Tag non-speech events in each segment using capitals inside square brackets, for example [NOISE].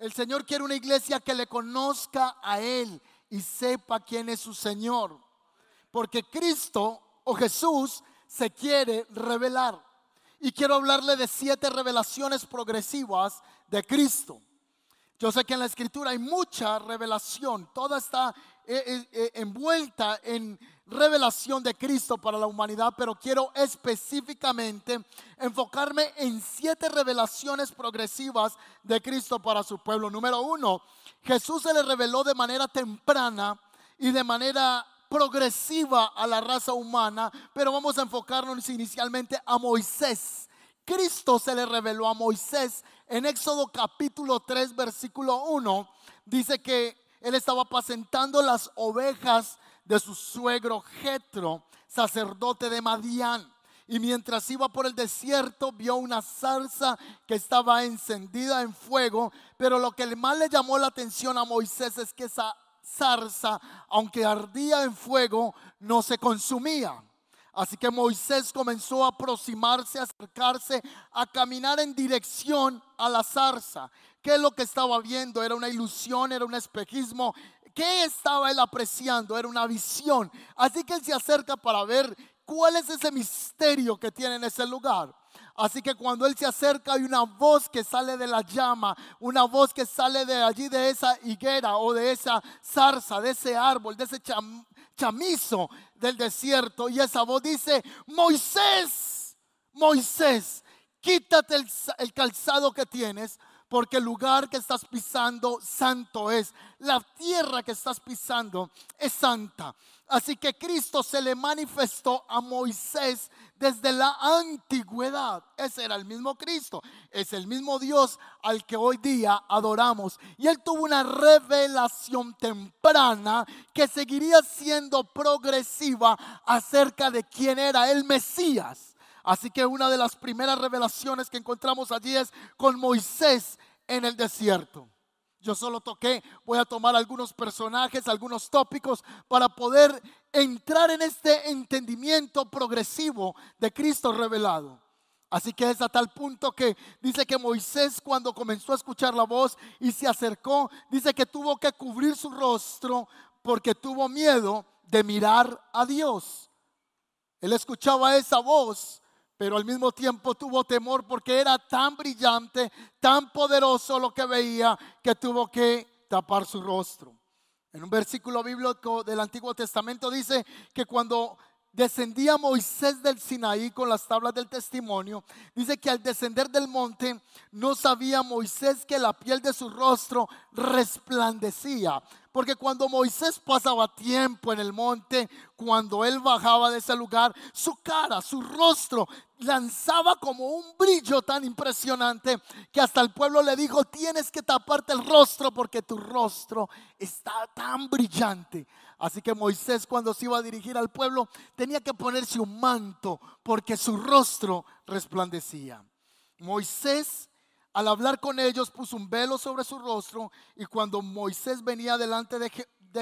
El Señor quiere una iglesia que le conozca a Él y sepa quién es su Señor. Porque Cristo o Jesús se quiere revelar. Y quiero hablarle de siete revelaciones progresivas de Cristo. Yo sé que en la escritura hay mucha revelación, toda está eh, eh, eh, envuelta en revelación de Cristo para la humanidad, pero quiero específicamente enfocarme en siete revelaciones progresivas de Cristo para su pueblo. Número uno, Jesús se le reveló de manera temprana y de manera progresiva a la raza humana, pero vamos a enfocarnos inicialmente a Moisés. Cristo se le reveló a Moisés en Éxodo capítulo 3, versículo 1. Dice que él estaba apacentando las ovejas de su suegro Jetro, sacerdote de Madián. Y mientras iba por el desierto, vio una zarza que estaba encendida en fuego. Pero lo que más le llamó la atención a Moisés es que esa zarza, aunque ardía en fuego, no se consumía. Así que Moisés comenzó a aproximarse, a acercarse, a caminar en dirección a la zarza. ¿Qué es lo que estaba viendo? ¿Era una ilusión? ¿Era un espejismo? ¿Qué estaba él apreciando? Era una visión. Así que él se acerca para ver cuál es ese misterio que tiene en ese lugar. Así que cuando él se acerca hay una voz que sale de la llama, una voz que sale de allí, de esa higuera o de esa zarza, de ese árbol, de ese chamizo del desierto. Y esa voz dice, Moisés, Moisés, quítate el, el calzado que tienes porque el lugar que estás pisando santo es. La tierra que estás pisando es santa. Así que Cristo se le manifestó a Moisés desde la antigüedad. Ese era el mismo Cristo. Es el mismo Dios al que hoy día adoramos. Y él tuvo una revelación temprana que seguiría siendo progresiva acerca de quién era el Mesías. Así que una de las primeras revelaciones que encontramos allí es con Moisés en el desierto. Yo solo toqué, voy a tomar algunos personajes, algunos tópicos para poder entrar en este entendimiento progresivo de Cristo revelado. Así que es a tal punto que dice que Moisés cuando comenzó a escuchar la voz y se acercó, dice que tuvo que cubrir su rostro porque tuvo miedo de mirar a Dios. Él escuchaba esa voz pero al mismo tiempo tuvo temor porque era tan brillante, tan poderoso lo que veía, que tuvo que tapar su rostro. En un versículo bíblico del Antiguo Testamento dice que cuando descendía Moisés del Sinaí con las tablas del testimonio, dice que al descender del monte no sabía Moisés que la piel de su rostro resplandecía, porque cuando Moisés pasaba tiempo en el monte, cuando él bajaba de ese lugar, su cara, su rostro lanzaba como un brillo tan impresionante que hasta el pueblo le dijo, tienes que taparte el rostro porque tu rostro está tan brillante. Así que Moisés cuando se iba a dirigir al pueblo tenía que ponerse un manto porque su rostro resplandecía. Moisés al hablar con ellos puso un velo sobre su rostro y cuando Moisés venía delante de,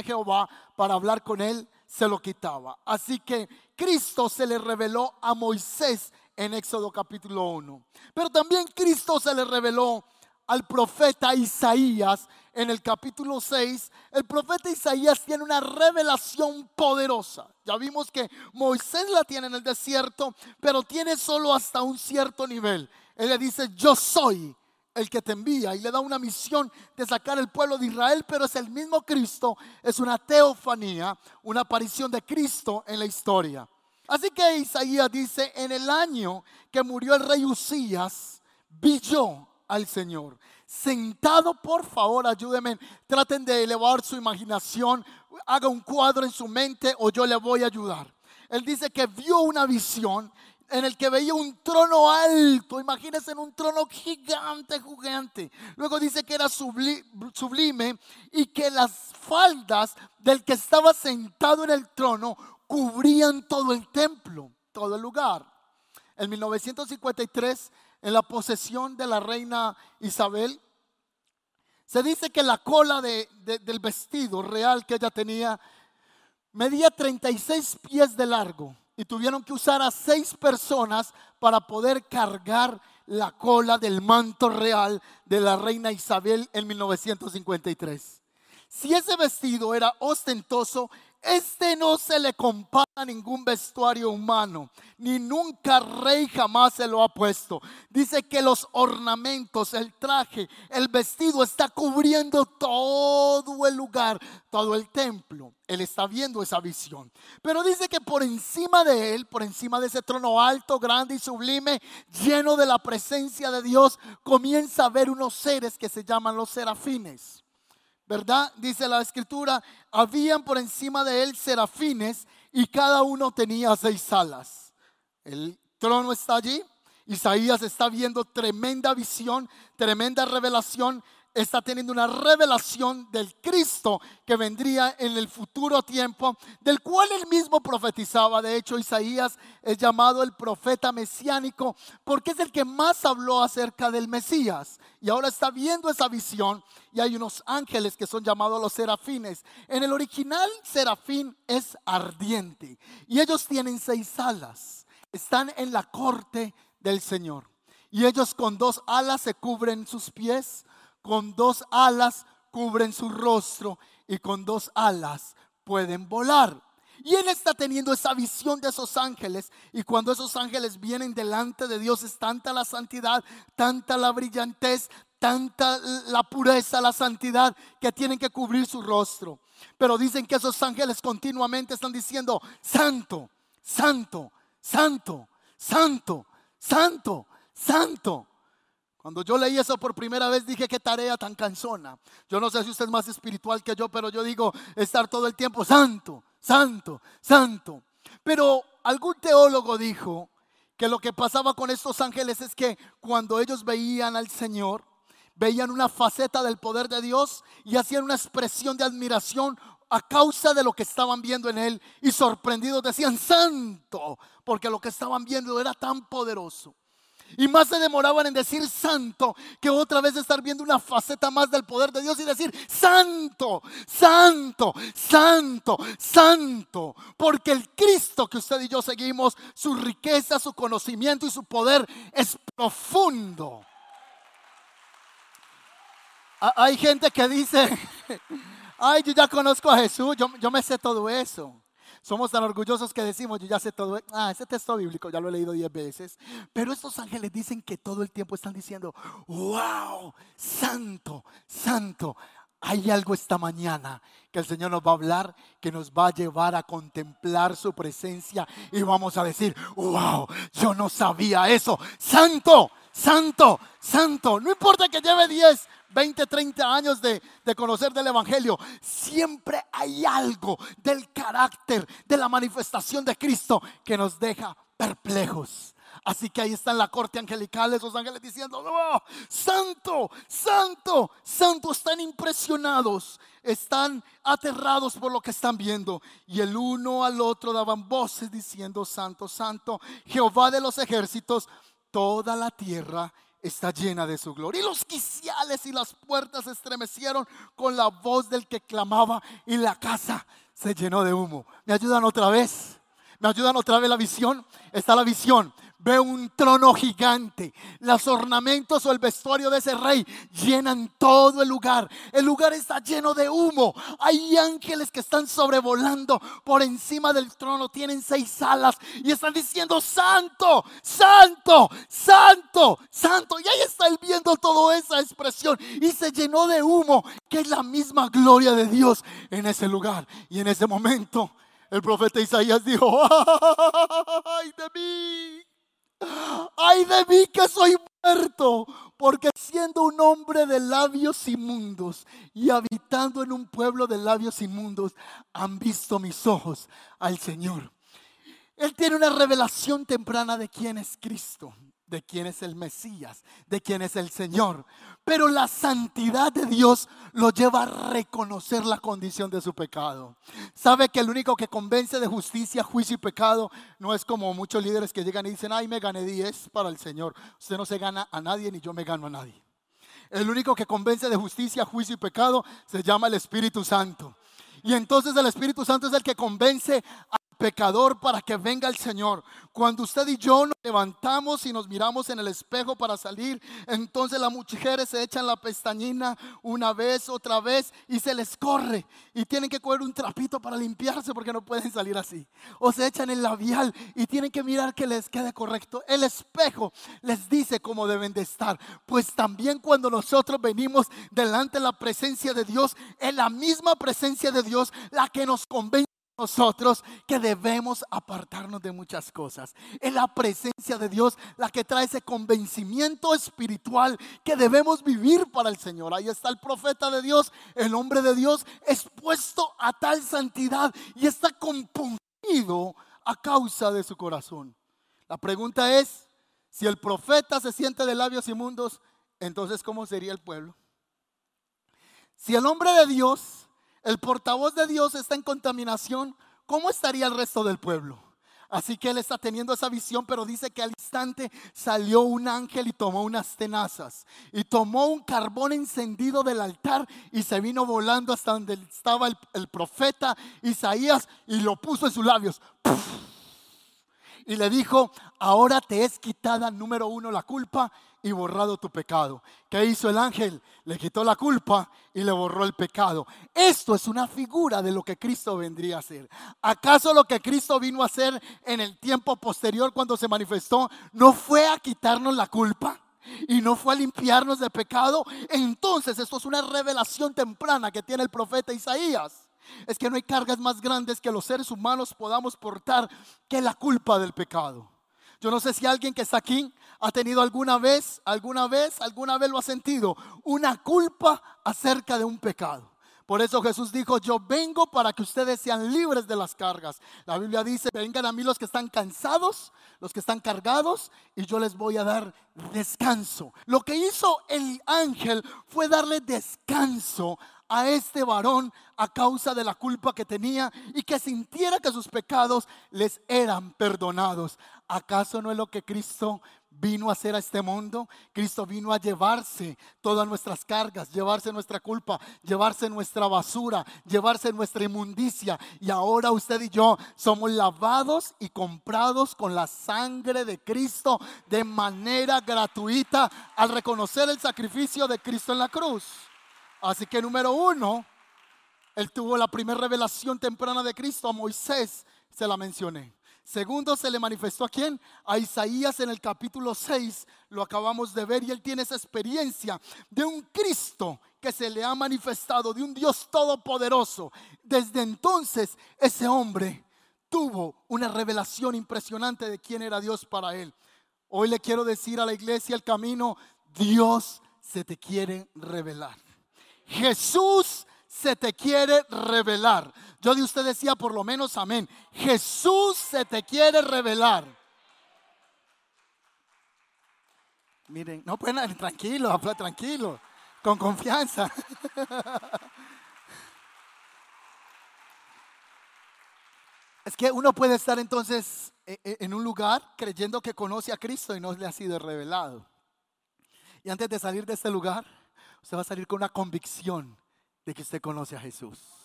Jehová para hablar con él, se lo quitaba. Así que Cristo se le reveló a Moisés en Éxodo capítulo 1. Pero también Cristo se le reveló al profeta Isaías en el capítulo 6. El profeta Isaías tiene una revelación poderosa. Ya vimos que Moisés la tiene en el desierto, pero tiene solo hasta un cierto nivel. Él le dice, yo soy el que te envía y le da una misión de sacar el pueblo de Israel, pero es el mismo Cristo, es una teofanía, una aparición de Cristo en la historia. Así que Isaías dice, en el año que murió el rey Usías, vi yo al Señor. Sentado, por favor, ayúdenme, traten de elevar su imaginación, haga un cuadro en su mente o yo le voy a ayudar. Él dice que vio una visión en el que veía un trono alto, imagínense en un trono gigante, gigante. Luego dice que era sublime y que las faldas del que estaba sentado en el trono cubrían todo el templo, todo el lugar. En 1953, en la posesión de la reina Isabel, se dice que la cola del vestido real que ella tenía medía 36 pies de largo y tuvieron que usar a seis personas para poder cargar la cola del manto real de la reina Isabel en 1953. Si ese vestido era ostentoso, este no se le compara a ningún vestuario humano, ni nunca rey jamás se lo ha puesto. Dice que los ornamentos, el traje, el vestido está cubriendo todo el lugar, todo el templo. Él está viendo esa visión. Pero dice que por encima de él, por encima de ese trono alto, grande y sublime, lleno de la presencia de Dios, comienza a ver unos seres que se llaman los serafines. ¿Verdad? Dice la escritura, habían por encima de él serafines y cada uno tenía seis alas. El trono está allí. Isaías está viendo tremenda visión, tremenda revelación está teniendo una revelación del Cristo que vendría en el futuro tiempo, del cual él mismo profetizaba. De hecho, Isaías es llamado el profeta mesiánico porque es el que más habló acerca del Mesías. Y ahora está viendo esa visión y hay unos ángeles que son llamados los serafines. En el original, serafín es ardiente y ellos tienen seis alas. Están en la corte del Señor. Y ellos con dos alas se cubren sus pies, con dos alas cubren su rostro y con dos alas pueden volar. Y él está teniendo esa visión de esos ángeles. Y cuando esos ángeles vienen delante de Dios es tanta la santidad, tanta la brillantez, tanta la pureza, la santidad, que tienen que cubrir su rostro. Pero dicen que esos ángeles continuamente están diciendo, santo, santo, santo, santo, santo, santo. Cuando yo leí eso por primera vez dije qué tarea tan cansona. Yo no sé si usted es más espiritual que yo, pero yo digo estar todo el tiempo santo, santo, santo. Pero algún teólogo dijo que lo que pasaba con estos ángeles es que cuando ellos veían al Señor, veían una faceta del poder de Dios y hacían una expresión de admiración a causa de lo que estaban viendo en él y sorprendidos decían santo, porque lo que estaban viendo era tan poderoso. Y más se demoraban en decir santo que otra vez estar viendo una faceta más del poder de Dios y decir santo, santo, santo, santo. Porque el Cristo que usted y yo seguimos, su riqueza, su conocimiento y su poder es profundo. Hay gente que dice, [LAUGHS] ay, yo ya conozco a Jesús, yo, yo me sé todo eso. Somos tan orgullosos que decimos, yo ya sé todo. Ah, ese texto bíblico ya lo he leído diez veces. Pero estos ángeles dicen que todo el tiempo están diciendo, wow, santo, santo. Hay algo esta mañana que el Señor nos va a hablar, que nos va a llevar a contemplar su presencia y vamos a decir, wow, yo no sabía eso. Santo, santo, santo. No importa que lleve 10, 20, 30 años de, de, conocer del Evangelio, siempre hay algo del carácter, de la manifestación de Cristo que nos deja perplejos. Así que ahí está en la corte angelical esos ángeles diciendo, oh, santo, santo, santo, están impresionados, están aterrados por lo que están viendo. Y el uno al otro daban voces diciendo, santo, santo, Jehová de los ejércitos, toda la tierra está llena de su gloria. Y los quiciales y las puertas se estremecieron con la voz del que clamaba y la casa se llenó de humo. ¿Me ayudan otra vez? ¿Me ayudan otra vez la visión? Está la visión ve un trono gigante. Los ornamentos o el vestuario de ese rey llenan todo el lugar. El lugar está lleno de humo. Hay ángeles que están sobrevolando por encima del trono. Tienen seis alas y están diciendo, santo, santo, santo, santo. Y ahí está él viendo toda esa expresión. Y se llenó de humo, que es la misma gloria de Dios en ese lugar. Y en ese momento... El profeta Isaías dijo, [LAUGHS] ay de mí, Ay de mí que soy muerto, porque siendo un hombre de labios inmundos y habitando en un pueblo de labios inmundos, han visto mis ojos al Señor. Él tiene una revelación temprana de quién es Cristo de quién es el Mesías, de quién es el Señor. Pero la santidad de Dios lo lleva a reconocer la condición de su pecado. Sabe que el único que convence de justicia, juicio y pecado no es como muchos líderes que llegan y dicen, ay, me gané 10 para el Señor. Usted no se gana a nadie ni yo me gano a nadie. El único que convence de justicia, juicio y pecado se llama el Espíritu Santo. Y entonces el Espíritu Santo es el que convence pecador para que venga el Señor. Cuando usted y yo nos levantamos y nos miramos en el espejo para salir, entonces las mujeres se echan la pestañina una vez, otra vez y se les corre y tienen que coger un trapito para limpiarse porque no pueden salir así. O se echan el labial y tienen que mirar que les quede correcto. El espejo les dice cómo deben de estar. Pues también cuando nosotros venimos delante de la presencia de Dios, es la misma presencia de Dios la que nos convence nosotros que debemos apartarnos de muchas cosas. Es la presencia de Dios la que trae ese convencimiento espiritual que debemos vivir para el Señor. Ahí está el profeta de Dios, el hombre de Dios, expuesto a tal santidad y está compungido a causa de su corazón. La pregunta es, si el profeta se siente de labios inmundos, entonces ¿cómo sería el pueblo? Si el hombre de Dios el portavoz de Dios está en contaminación, ¿cómo estaría el resto del pueblo? Así que él está teniendo esa visión, pero dice que al instante salió un ángel y tomó unas tenazas y tomó un carbón encendido del altar y se vino volando hasta donde estaba el, profeta Isaías y lo puso en sus labios. Y le dijo, ahora te es quitada número uno la culpa y borrado tu pecado. ¿Qué hizo el ángel? Le quitó la culpa y le borró el pecado. Esto es una figura de lo que Cristo vendría a hacer. ¿Acaso lo que Cristo vino a hacer en el tiempo posterior cuando se manifestó no fue a quitarnos la culpa? y no fue a limpiarnos de pecado, entonces esto es una revelación temprana que tiene el profeta Isaías. Es que no hay cargas más grandes que los seres humanos podamos portar que la culpa del pecado. Yo no sé si alguien que está aquí ha tenido alguna vez, alguna vez, alguna vez lo ha sentido, una culpa acerca de un pecado. Por eso Jesús dijo, yo vengo para que ustedes sean libres de las cargas. La Biblia dice, vengan a mí los que están cansados, los que están cargados, y yo les voy a dar descanso. Lo que hizo el ángel fue darle descanso a este varón a causa de la culpa que tenía y que sintiera que sus pecados les eran perdonados. ¿Acaso no es lo que Cristo vino a hacer a este mundo? Cristo vino a llevarse todas nuestras cargas, llevarse nuestra culpa, llevarse nuestra basura, llevarse nuestra inmundicia. Y ahora usted y yo somos lavados y comprados con la sangre de Cristo de manera gratuita al reconocer el sacrificio de Cristo en la cruz. Así que número uno, él tuvo la primera revelación temprana de Cristo a Moisés, se la mencioné. Segundo, se le manifestó a quién? A Isaías en el capítulo 6, lo acabamos de ver, y él tiene esa experiencia de un Cristo que se le ha manifestado, de un Dios todopoderoso. Desde entonces, ese hombre tuvo una revelación impresionante de quién era Dios para él. Hoy le quiero decir a la iglesia el camino, Dios se te quiere revelar. Jesús se te quiere revelar. Yo de usted decía por lo menos amén. Jesús se te quiere revelar. Miren, no pueden, [LAUGHS] tranquilo, tranquilo, con confianza. [LAUGHS] Es que uno puede estar entonces e, e, en un lugar creyendo que conoce a Cristo y no le ha sido revelado. Y antes de salir de este lugar, usted va a salir con una convicción de que usted conoce a Jesús.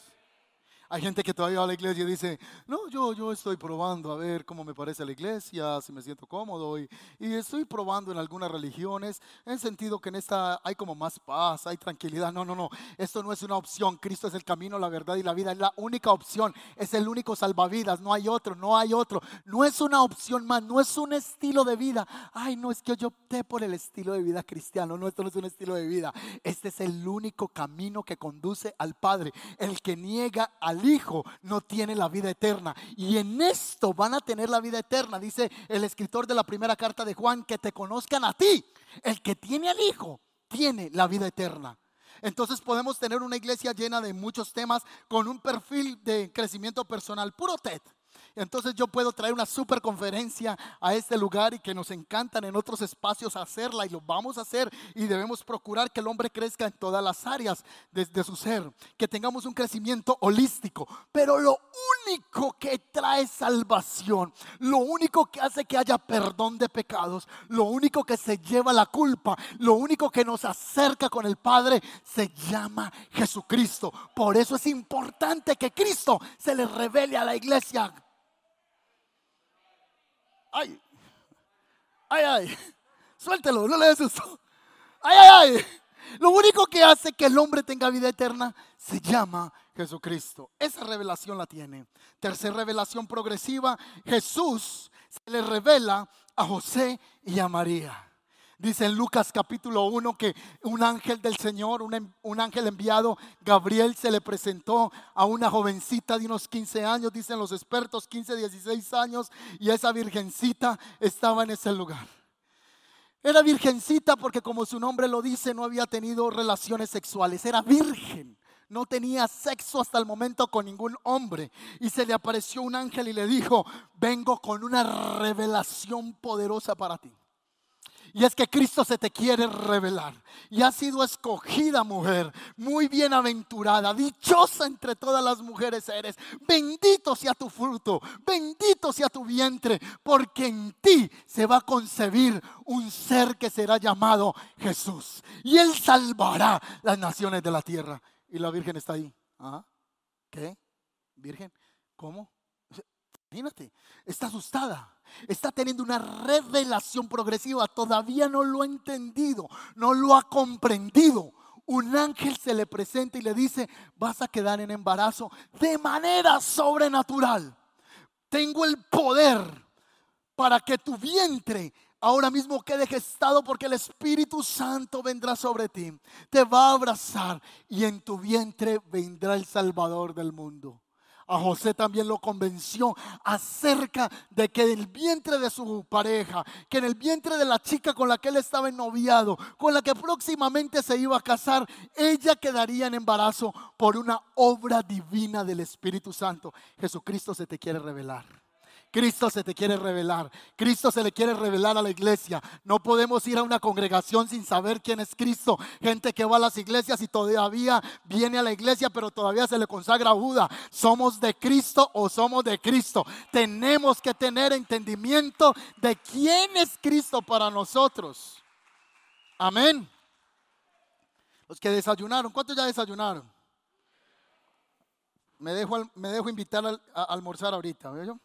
Hay gente que todavía va a la iglesia y dice, no, yo, yo estoy probando a ver cómo me parece la iglesia, si me siento cómodo. Y, y estoy probando en algunas religiones, en sentido que en esta hay como más paz, hay tranquilidad. No, no, no, esto no es una opción. Cristo es el camino, la verdad y la vida. Es la única opción, es el único salvavidas. No hay otro, no hay otro. No es una opción más, no es un estilo de vida. Ay, no es que yo opté por el estilo de vida cristiano. No, esto no es un estilo de vida. Este es el único camino que conduce al Padre. El que niega al Hijo no tiene la vida eterna. Y en esto van a tener la vida eterna, dice el escritor de la primera carta de Juan, que te conozcan a ti. El que tiene al Hijo tiene la vida eterna. Entonces podemos tener una iglesia llena de muchos temas con un perfil de crecimiento personal, puro TED. Entonces yo puedo traer una super conferencia a este lugar y que nos encantan en otros espacios hacerla y lo vamos a hacer y debemos procurar que el hombre crezca en todas las áreas de, su ser, que tengamos un crecimiento holístico. Pero lo único que trae salvación, lo único que hace que haya perdón de pecados, lo único que se lleva la culpa, lo único que nos acerca con el Padre se llama Jesucristo. Por eso es importante que Cristo se le revele a la iglesia Ay, ay, ay. Suéltelo, no le des susto. Ay, ay, ay. Lo único que hace que el hombre tenga vida eterna se llama Jesucristo. Esa revelación la tiene. Tercera revelación progresiva, Jesús se le revela a José y a María. Dice en Lucas capítulo 1 que un ángel del Señor, un, un, ángel enviado, Gabriel, se le presentó a una jovencita de unos 15 años, dicen los expertos, 15, 16 años, y esa virgencita estaba en ese lugar. Era virgencita porque como su nombre lo dice, no había tenido relaciones sexuales, era virgen. No tenía sexo hasta el momento con ningún hombre. Y se le apareció un ángel y le dijo, vengo con una revelación poderosa para ti. Y es que Cristo se te quiere revelar. Y ha sido escogida mujer, muy bienaventurada, dichosa entre todas las mujeres eres. Bendito sea tu fruto, bendito sea tu vientre, porque en ti se va a concebir un ser que será llamado Jesús. Y él salvará las naciones de la tierra. Y la Virgen está ahí. ¿Ah? ¿Qué? ¿Virgen? ¿Cómo? Imagínate, está asustada, está teniendo una revelación progresiva, todavía no lo ha entendido, no lo ha comprendido. Un ángel se le presenta y le dice, vas a quedar en embarazo de manera sobrenatural. Tengo el poder para que tu vientre ahora mismo quede gestado porque el Espíritu Santo vendrá sobre ti, te va a abrazar y en tu vientre vendrá el Salvador del mundo. A José también lo convenció acerca de que en el vientre de su pareja, que en el vientre de la chica con la que él estaba noviado, con la que próximamente se iba a casar, ella quedaría en embarazo por una obra divina del Espíritu Santo. Jesucristo se te quiere revelar. Cristo se te quiere revelar. Cristo se le quiere revelar a la iglesia. No podemos ir a una congregación sin saber quién es Cristo. Gente que va a las iglesias y todavía viene a la iglesia, pero todavía se le consagra Buda. ¿Somos de Cristo o somos de Cristo? Tenemos que tener entendimiento de quién es Cristo para nosotros. Amén. Los que desayunaron, ¿cuántos ya desayunaron? Me dejo, me dejo invitar a, almorzar ahorita. ¿veo?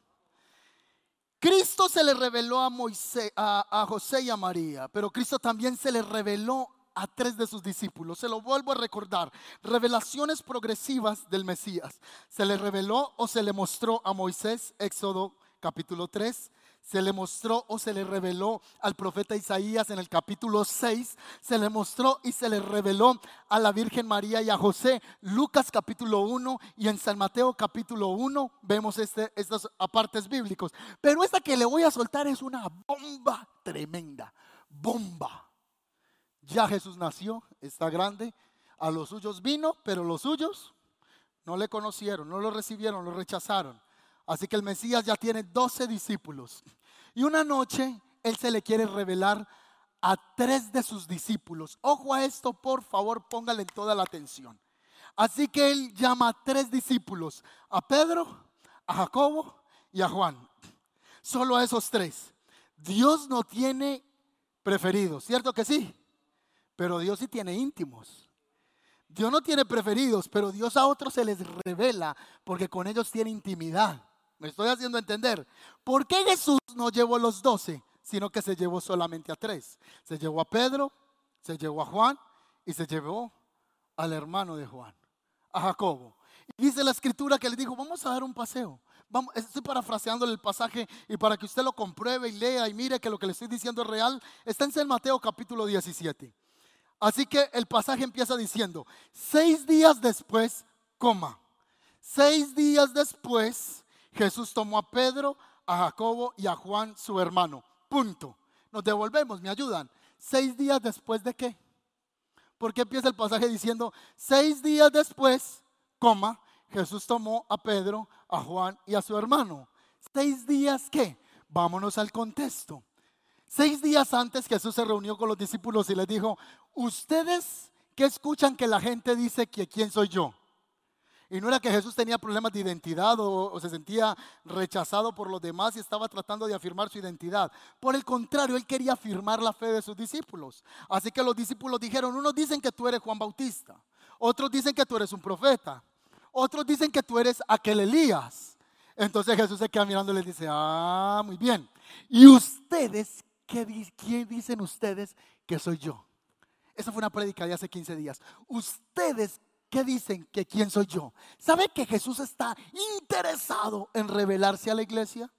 Cristo se le reveló a, Moisés, a, José y a María, pero Cristo también se le reveló a tres de sus discípulos. Se lo vuelvo a recordar. Revelaciones progresivas del Mesías. Se le reveló o se le mostró a Moisés, Éxodo capítulo 3 se le mostró o se le reveló al profeta Isaías en el capítulo 6, se le mostró y se le reveló a la Virgen María y a José, Lucas capítulo 1 y en San Mateo capítulo 1 vemos este, estos apartes bíblicos. Pero esta que le voy a soltar es una bomba tremenda, bomba. Ya Jesús nació, está grande, a los suyos vino, pero los suyos no le conocieron, no lo recibieron, lo rechazaron. Así que el Mesías ya tiene 12 discípulos. Y una noche Él se le quiere revelar a tres de sus discípulos. Ojo a esto, por favor, póngale toda la atención. Así que Él llama a tres discípulos, a Pedro, a Jacobo y a Juan. Solo a esos tres. Dios no tiene preferidos, ¿cierto que sí? Pero Dios sí tiene íntimos. Dios no tiene preferidos, pero Dios a otros se les revela porque con ellos tiene intimidad. Me estoy haciendo entender. ¿Por qué Jesús no llevó a los doce, sino que se llevó solamente a tres? Se llevó a Pedro, se llevó a Juan y se llevó al hermano de Juan, a Jacobo. Y dice la escritura que le dijo, vamos a dar un paseo. Vamos, estoy parafraseando el pasaje y para que usted lo compruebe y lea y mire que lo que le estoy diciendo es real, está en San Mateo capítulo 17. Así que el pasaje empieza diciendo, seis días después, coma, seis días después Jesús tomó a Pedro, a Jacobo y a Juan, su hermano. Punto. Nos devolvemos, me ayudan. Seis días después de qué? Porque empieza el pasaje diciendo, seis días después, coma, Jesús tomó a Pedro, a Juan y a su hermano. Seis días qué? Vámonos al contexto. Seis días antes Jesús se reunió con los discípulos y les dijo, ustedes que escuchan que la gente dice que quién soy yo. Y no era que Jesús tenía problemas de identidad o, se sentía rechazado por los demás y estaba tratando de afirmar su identidad. Por el contrario, él quería afirmar la fe de sus discípulos. Así que los discípulos dijeron, unos dicen que tú eres Juan Bautista, otros dicen que tú eres un profeta, otros dicen que tú eres aquel Elías. Entonces Jesús se queda mirando y les dice, ah, muy bien. ¿Y ustedes qué, dicen ustedes que soy yo? Esa fue una prédica de hace 15 días. ¿Ustedes qué dicen que quién soy yo? ¿Sabe que Jesús está interesado en revelarse a la iglesia?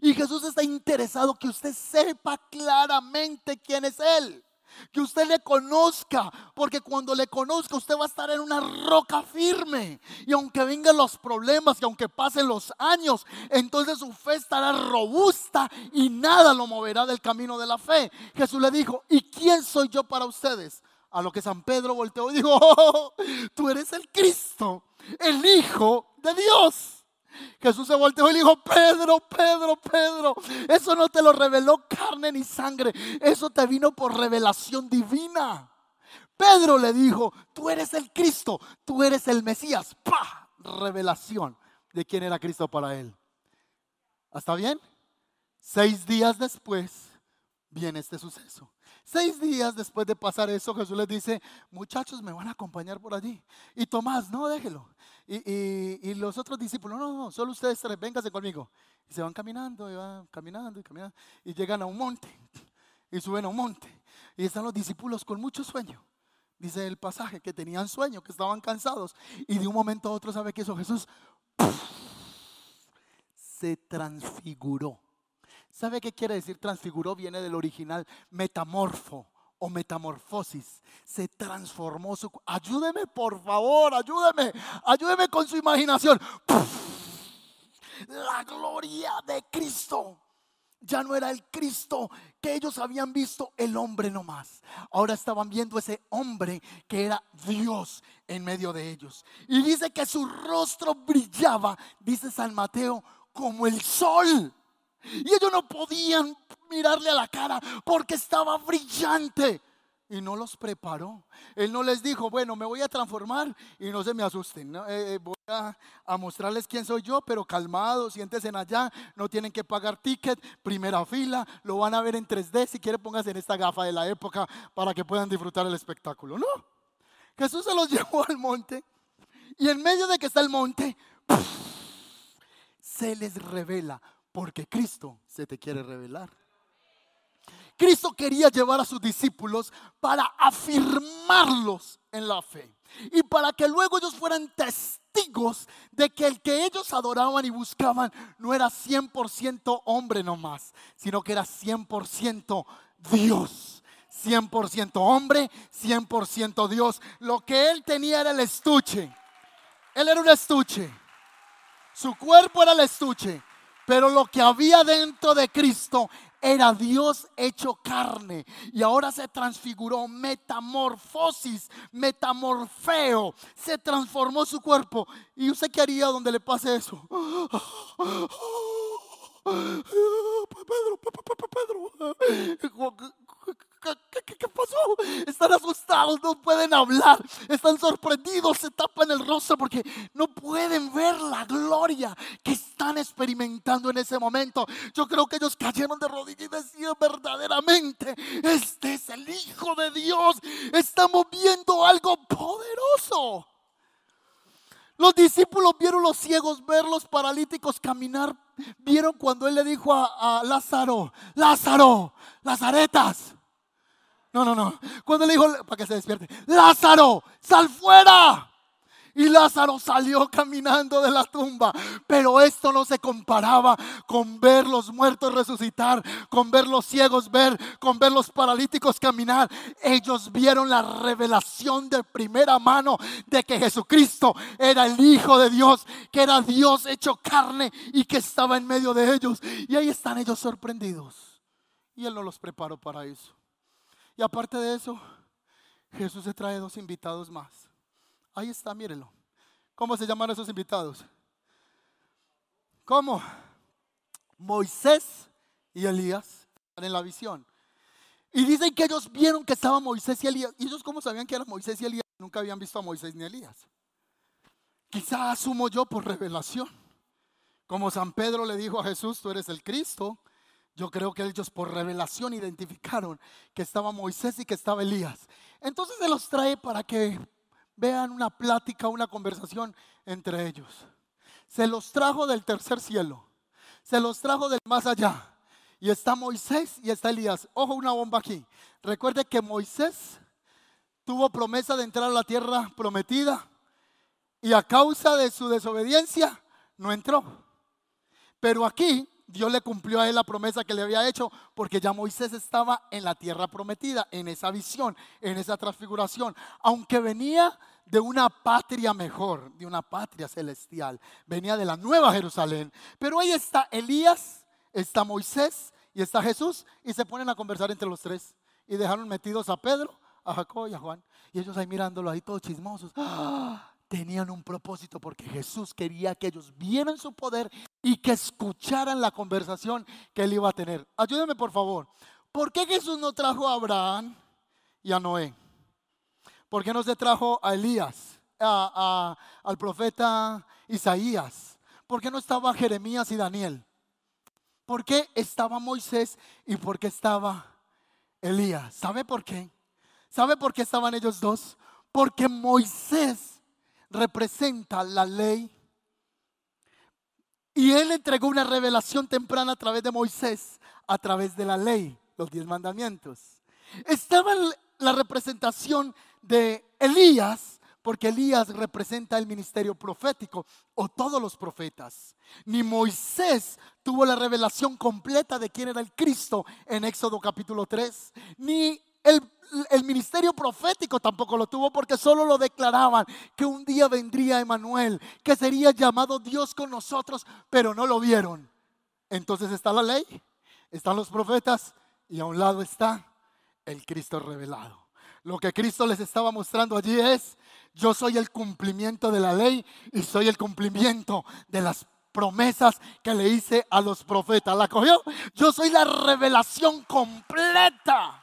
Y Jesús está interesado que usted sepa claramente quién es Él que usted le conozca, porque cuando le conozca usted va a estar en una roca firme. Y aunque vengan los problemas y aunque pasen los años, entonces su fe estará robusta y nada lo moverá del camino de la fe. Jesús le dijo, ¿y quién soy yo para ustedes? A lo que San Pedro volteó y dijo, oh, tú eres el Cristo, el Hijo de Dios. Jesús se volteó y le dijo, Pedro, Pedro, Pedro, eso no te lo reveló carne ni sangre, eso te vino por revelación divina. Pedro le dijo, tú eres el Cristo, tú eres el Mesías. ¡Pah! Revelación de quién era Cristo para él. ¿Está bien? Seis días después viene este suceso. Seis días después de pasar eso, Jesús les dice, muchachos, me van a acompañar por allí. Y Tomás, no, déjelo. Y, los otros discípulos, no, no, solo ustedes tres, vénganse conmigo. Y se van caminando, y van caminando y caminando. Y llegan a un monte. Y suben a un monte. Y están los discípulos con mucho sueño. Dice el pasaje que tenían sueño, que estaban cansados. Y de un momento a otro, ¿sabe qué hizo Jesús? Se transfiguró. ¿Sabe qué quiere decir transfiguró? Viene del original metamorfo o metamorfosis. Se transformó su... Ayúdeme, por favor, ayúdeme. Ayúdeme con su imaginación. La gloria de Cristo. Ya no era el Cristo que ellos habían visto, el hombre nomás. Ahora estaban viendo ese hombre que era Dios en medio de ellos. Y dice que su rostro brillaba, dice San Mateo, como el sol. Y ellos no podían mirarle a la cara porque estaba brillante. Y no los preparó. Él no les dijo, bueno, me voy a transformar y no se me asusten. Eh, eh, voy a, mostrarles quién soy yo, pero calmados, siéntense allá, no tienen que pagar ticket, primera fila, lo van a ver en 3D. Si quiere, pónganse en esta gafa de la época para que puedan disfrutar el espectáculo. No, Jesús se los [LAUGHS] llevó al monte y en medio de que está el monte, se les revela porque Cristo se te quiere revelar. Cristo quería llevar a sus discípulos para afirmarlos en la fe y para que luego ellos fueran testigos de que el que ellos adoraban y buscaban no era 100% hombre nomás, sino que era 100% Dios. 100% hombre, 100% Dios. Lo que él tenía era el estuche. Él era un estuche. Su cuerpo era el estuche. Pero lo que había dentro de Cristo era Dios hecho carne y ahora se transfiguró, metamorfosis, metamorfeo, se transformó su cuerpo. ¿Y usted qué haría donde le pase eso? [GASPS] Pedro, Pedro, ¿Qué, pasó? Están asustados, no pueden hablar, están sorprendidos, se tapan el rostro porque no pueden ver la gloria que están experimentando en ese momento. Yo creo que ellos cayeron de rodillas y decían verdaderamente, este es el Hijo de Dios, estamos viendo algo poderoso. Los discípulos vieron los ciegos ver los paralíticos caminar. Vieron cuando él le dijo a, a Lázaro, Lázaro, Lazaretas no, no, no. Cuando le dijo, para que se despierte, Lázaro, sal fuera. Y Lázaro salió caminando de la tumba. Pero esto no se comparaba con ver los muertos resucitar, con ver los ciegos ver, con ver los paralíticos caminar. Ellos vieron la revelación de primera mano de que Jesucristo era el Hijo de Dios, que era Dios hecho carne y que estaba en medio de ellos. Y ahí están ellos sorprendidos. Y Él no los preparó para eso. Y aparte de eso, Jesús se trae dos invitados más. Ahí está, mírenlo. ¿Cómo se llaman esos invitados? ¿Cómo? Moisés y Elías están en la visión. Y dicen que ellos vieron que estaban Moisés y Elías. ¿Y ellos cómo sabían que eran Moisés y Elías? Nunca habían visto a Moisés ni a Elías. Quizá asumo yo por revelación. Como San Pedro le dijo a Jesús, tú eres el Cristo. Yo creo que ellos por revelación identificaron que estaba Moisés y que estaba Elías. Entonces se los trae para que vean una plática, una conversación entre ellos. se los trajo del tercer cielo, se los trajo del más allá. Y está Moisés y está Elías. Ojo, una bomba aquí. Recuerde que Moisés tuvo promesa de entrar a la tierra prometida y a causa de su desobediencia no entró. Pero aquí Dios le cumplió a él la promesa que le había hecho porque ya Moisés estaba en la tierra prometida, en esa visión, en esa transfiguración. Aunque venía de una patria mejor, de una patria celestial, venía de la nueva Jerusalén. Pero ahí está Elías, está Moisés y está Jesús y se ponen a conversar entre los tres. Y dejaron metidos a Pedro, a Jacob y a Juan. Y ellos ahí mirándolo ahí todos chismosos. ¡Ah! Tenían un propósito porque Jesús quería que ellos vieran su poder y que escucharan la conversación que él iba a tener. Ayúdenme por favor. ¿Por qué Jesús no trajo a Abraham y a Noé? ¿Por qué no se trajo a Elías, al profeta Isaías? ¿Por qué no estaba Jeremías y Daniel? ¿Por qué estaba Moisés y por qué estaba Elías? ¿Sabe por qué? ¿Sabe por qué estaban ellos dos? Porque Moisés representa la ley. Y él entregó una revelación temprana a través de Moisés, a través de la ley, los diez mandamientos. Estaba la representación de Elías, porque Elías representa el ministerio profético o todos los profetas. Ni Moisés tuvo la revelación completa de quién era el Cristo en Éxodo capítulo 3, ni el, ministerio profético tampoco lo tuvo porque solo lo declaraban que un día vendría Emanuel, que sería llamado Dios con nosotros, pero no lo vieron. Entonces está la ley, están los profetas y a un lado está el Cristo revelado. Lo que Cristo les estaba mostrando allí es, yo soy el cumplimiento de la ley y soy el cumplimiento de las promesas que le hice a los profetas. ¿La cogió? Yo soy la revelación completa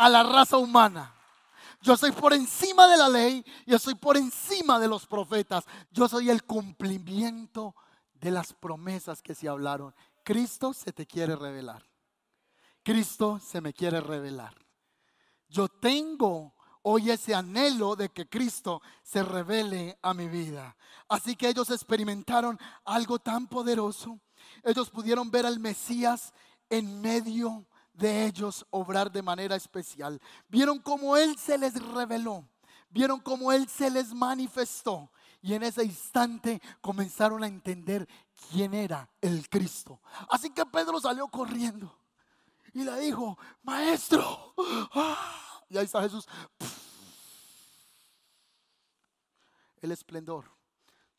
a la raza humana. Yo soy por encima de la ley, yo soy por encima de los profetas. Yo soy el cumplimiento de las promesas que se hablaron. Cristo se te quiere revelar. Cristo se me quiere revelar. Yo tengo hoy ese anhelo de que Cristo se revele a mi vida. Así que ellos experimentaron algo tan poderoso. Ellos pudieron ver al Mesías en medio de ellos obrar de manera especial. Vieron cómo Él se les reveló, vieron cómo Él se les manifestó. Y en ese instante comenzaron a entender quién era el Cristo. Así que Pedro salió corriendo y le dijo, maestro. ¡ah! Y ahí está Jesús. El esplendor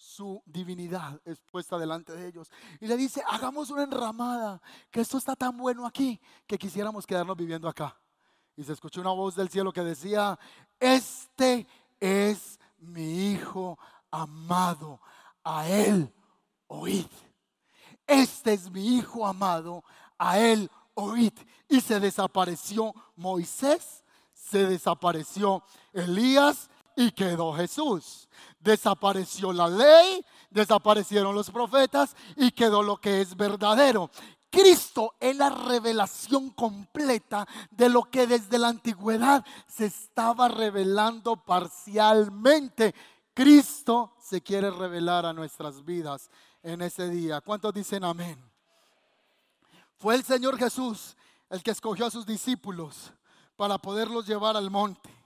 su divinidad expuesta delante de ellos. Y le dice, hagamos una enramada, que esto está tan bueno aquí que quisiéramos quedarnos viviendo acá. Y se escuchó una voz del cielo que decía, este es mi hijo amado, a él oíd. Este es mi hijo amado, a él oíd. Y se desapareció Moisés, se desapareció Elías y quedó Jesús. Desapareció la ley, desaparecieron los profetas y quedó lo que es verdadero. Cristo es la revelación completa de lo que desde la antigüedad se estaba revelando parcialmente. Cristo se quiere revelar a nuestras vidas en ese día. ¿Cuántos dicen amén? Fue el Señor Jesús el que escogió a sus discípulos para poderlos llevar al monte.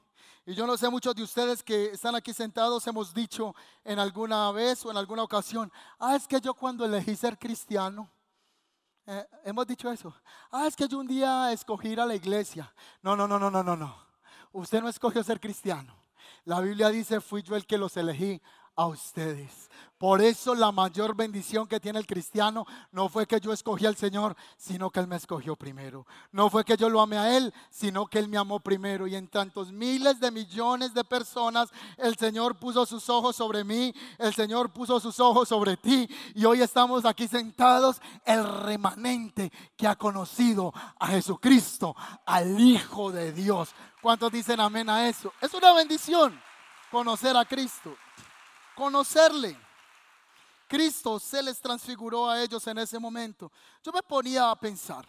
Y yo no sé, muchos de ustedes que están aquí sentados hemos dicho en alguna vez o en alguna ocasión, ah, es que yo cuando elegí ser cristiano, eh, hemos dicho eso, ah, es que yo un día escogí a la iglesia. No, no, no, no, no, no, no. Usted no escogió ser cristiano. La Biblia dice, fui yo el que los elegí a ustedes. Por eso la mayor bendición que tiene el cristiano no fue que yo escogí al Señor, sino que Él me escogió primero. No fue que yo lo amé a Él, sino que Él me amó primero. Y en tantos miles de millones de personas, el Señor puso sus ojos sobre mí, el Señor puso sus ojos sobre ti. Y hoy estamos aquí sentados, el remanente que ha conocido a Jesucristo, al Hijo de Dios. ¿Cuántos dicen amén a eso? Es una bendición conocer a Cristo conocerle. Cristo se les transfiguró a ellos en ese momento. Yo me ponía a pensar,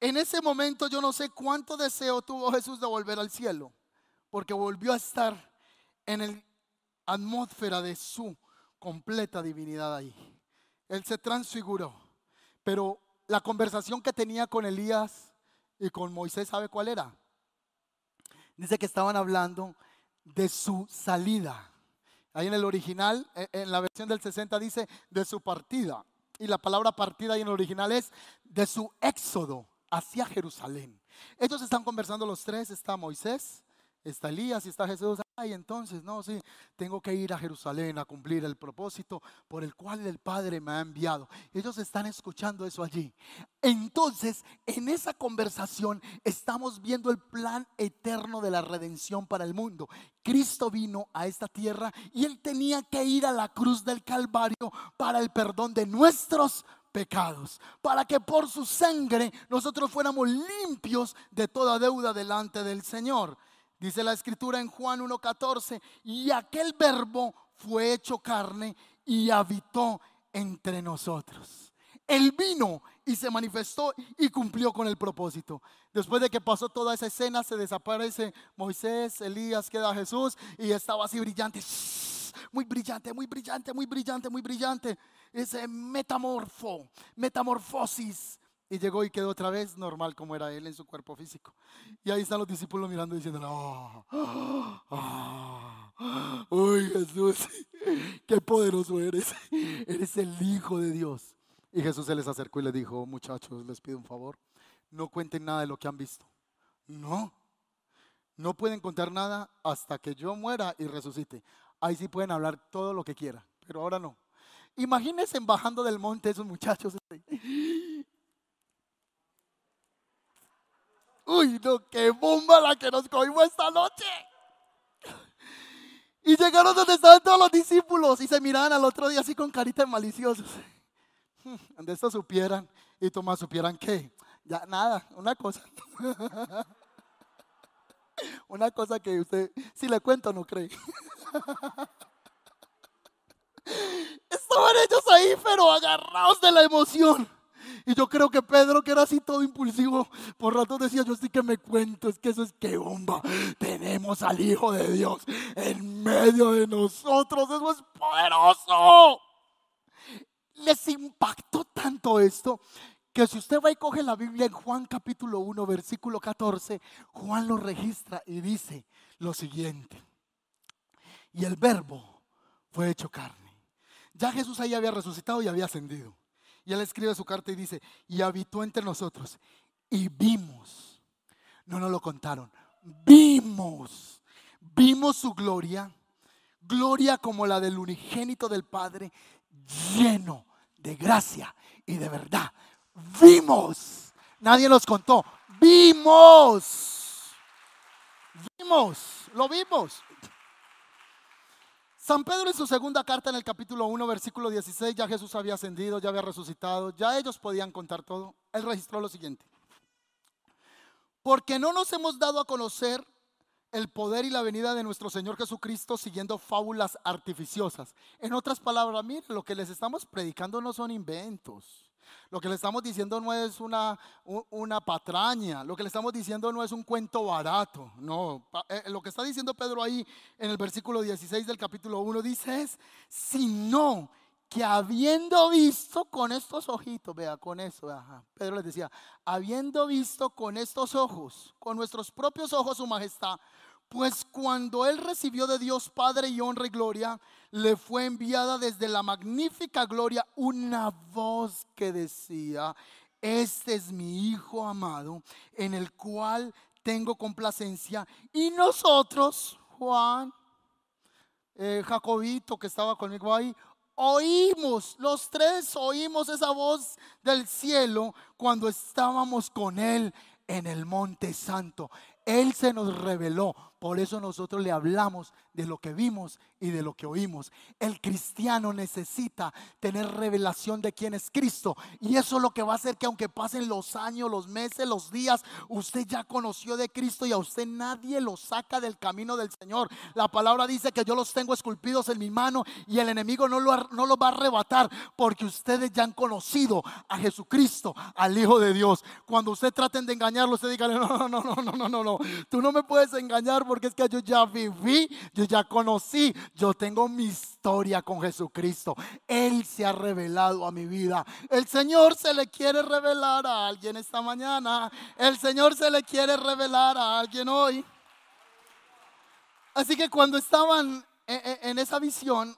en ese momento yo no sé cuánto deseo tuvo Jesús de volver al cielo, porque volvió a estar en la atmósfera de su completa divinidad ahí. Él se transfiguró. Pero la conversación que tenía con Elías y con Moisés, ¿sabe cuál era? Dice que estaban hablando de su salida. Ahí en el original, e, en la versión del 60 dice de su partida. Y la palabra partida ahí en el original es de su éxodo hacia Jerusalén. Ellos están conversando los tres, está Moisés, está Elías y está Jesús. Ay, entonces, no, sí, tengo que ir a Jerusalén a cumplir el propósito por el cual el Padre me ha enviado. Ellos están escuchando eso allí. Entonces, en esa conversación estamos viendo el plan eterno de la redención para el mundo. Cristo vino a esta tierra y él tenía que ir a la cruz del Calvario para el perdón de nuestros pecados, para que por su sangre nosotros fuéramos limpios de toda deuda delante del Señor. Dice la escritura en Juan 1.14, y aquel verbo fue hecho carne y habitó entre nosotros. Él vino y se manifestó y cumplió con el propósito. Después de que pasó toda esa escena, se desaparece Moisés, Elías, queda Jesús y estaba así brillante, muy brillante, muy brillante, muy brillante, muy brillante. Ese metamorfo, metamorfosis y llegó y quedó otra vez normal como era él en su cuerpo físico. Y ahí están los discípulos mirando diciendo, oh, uy Jesús, [LAUGHS] qué poderoso eres. [LAUGHS] Eres el Hijo de Dios. Y Jesús se les acercó y les dijo, muchachos, les pido un favor, no cuenten nada de lo que han visto. No, no pueden contar nada hasta que yo muera y resucite. Ahí sí pueden hablar todo lo que quieran, pero ahora no. Imagínense bajando del monte esos muchachos. [LAUGHS] Uy, no, qué bomba la que nos cogimos esta noche. Y llegaron donde estaban todos los discípulos y se miraban al otro día así con carita de maliciosos. [LAUGHS] Donde esto supieran y Tomás supieran que, ya nada, una cosa. [LAUGHS] Una cosa que usted, si le cuento, no cree. [LAUGHS] Estaban ellos ahí, pero agarrados de la emoción. Y yo creo que Pedro, que era así todo impulsivo, por rato decía, yo sí que me cuento, es que eso es que bomba. Tenemos al Hijo de Dios en medio de nosotros, eso es poderoso. Les impactó tanto esto que si usted va y coge la Biblia en Juan capítulo 1, versículo 14, Juan lo registra y dice lo siguiente. Y el verbo fue hecho carne. Ya Jesús ahí había resucitado y había ascendido. Y él escribe su carta y dice, y habitó entre nosotros. Y vimos, no nos lo contaron, vimos, vimos su gloria, gloria como la del unigénito del Padre, lleno de gracia y de verdad. Vimos, nadie nos contó, vimos, vimos, lo vimos. San Pedro en su segunda carta en el capítulo 1, versículo 16, ya Jesús había ascendido, ya había resucitado, ya ellos podían contar todo. Él registró lo siguiente. Porque no nos hemos dado a conocer el poder y la venida de nuestro Señor Jesucristo siguiendo fábulas artificiosas. En otras palabras, miren, lo que les estamos predicando no son inventos. Lo que le estamos diciendo no es una, una patraña, lo que le estamos diciendo no es un cuento barato, no. Eh, lo que está diciendo Pedro ahí en el versículo 16 del capítulo 1 dice es, sino que habiendo visto con estos ojitos, vea, con eso, Pedro les decía, habiendo visto con estos ojos, con nuestros propios ojos su majestad, pues cuando él recibió de Dios Padre y honra y gloria, le fue enviada desde la magnífica gloria una voz que decía, este es mi Hijo amado, en el cual tengo complacencia. Y nosotros, Juan, eh, Jacobito que estaba conmigo ahí, oímos, los tres oímos esa voz del cielo cuando estábamos con Él en el monte santo. Él se nos reveló. Por eso nosotros le hablamos de lo que vimos y de lo que oímos. El cristiano necesita tener revelación de quién es Cristo. Y eso es lo que va a hacer que aunque pasen los años, los meses, los días, usted ya conoció de Cristo y a usted nadie lo saca del camino del Señor. La palabra dice que yo los tengo esculpidos en mi mano y el enemigo no lo, no lo va a arrebatar porque ustedes ya han conocido a Jesucristo, al Hijo de Dios. Cuando usted traten de engañarlo, usted diga, no, no, no, no, no, no, no, tú no me puedes engañar porque es que yo ya viví, ya conocí, yo tengo mis historia con Jesucristo. Él se ha revelado a mi vida. El Señor se le quiere revelar a alguien esta mañana. El Señor se le quiere revelar a alguien hoy. Así que cuando estaban en esa visión,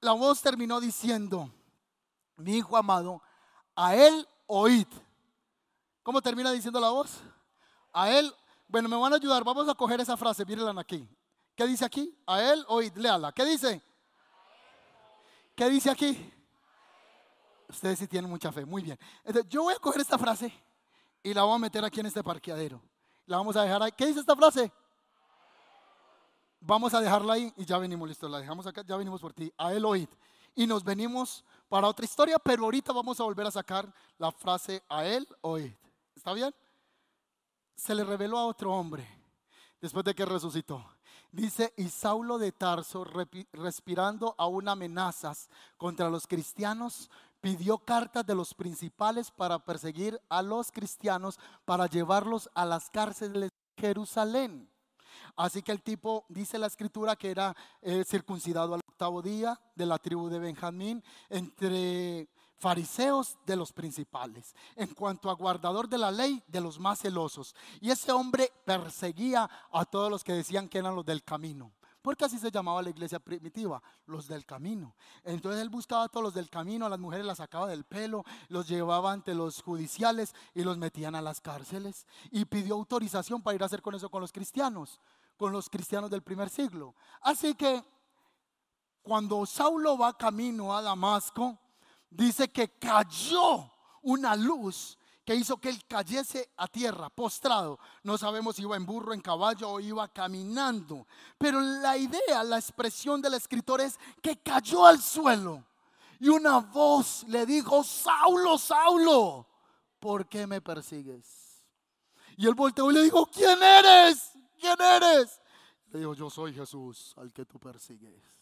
la voz terminó diciendo, mi hijo amado, a él oíd. ¿Cómo termina diciendo la voz? A él, bueno, me van a ayudar, vamos a coger esa frase, mírenla aquí. ¿Qué dice aquí? A él oíd, léala. ¿Qué dice? ¿Qué dice aquí? Ustedes sí tienen mucha fe, muy bien. Entonces, yo voy a coger esta frase y la voy a meter aquí en este parqueadero. La vamos a dejar ahí. ¿Qué dice esta frase? Vamos a dejarla ahí y ya venimos, listo, la dejamos acá, ya venimos por ti. A él oíd. Y nos venimos para otra historia, pero ahorita vamos a volver a sacar la frase a él oíd. ¿Está bien? Se le reveló a otro hombre después de que resucitó. Dice, y Saulo de Tarso, respirando aún amenazas contra los cristianos, pidió cartas de los principales para perseguir a los cristianos, para llevarlos a las cárceles de Jerusalén. Así que el tipo, dice la escritura, que era eh, circuncidado al octavo día de la tribu de Benjamín, entre fariseos de los principales, en cuanto a guardador de la ley, de los más celosos. Y ese hombre perseguía a todos los que decían que eran los del camino. Porque así se llamaba la iglesia primitiva, los del camino. Entonces él buscaba a todos los del camino, a las mujeres las sacaba del pelo, los llevaba ante los judiciales y los metían a las cárceles. Y pidió autorización para ir a hacer con eso con los cristianos con los cristianos del primer siglo. Así que cuando Saulo va camino a Damasco, dice que cayó una luz que hizo que él cayese a tierra, postrado. No sabemos si iba en burro, en caballo o iba caminando. Pero la idea, la expresión del escritor es que cayó al suelo. Y una voz le dijo, Saulo, Saulo, ¿por qué me persigues? Y él volteó y le dijo, ¿quién eres? ¿quién eres? Le dijo, yo soy Jesús al que tú persigues.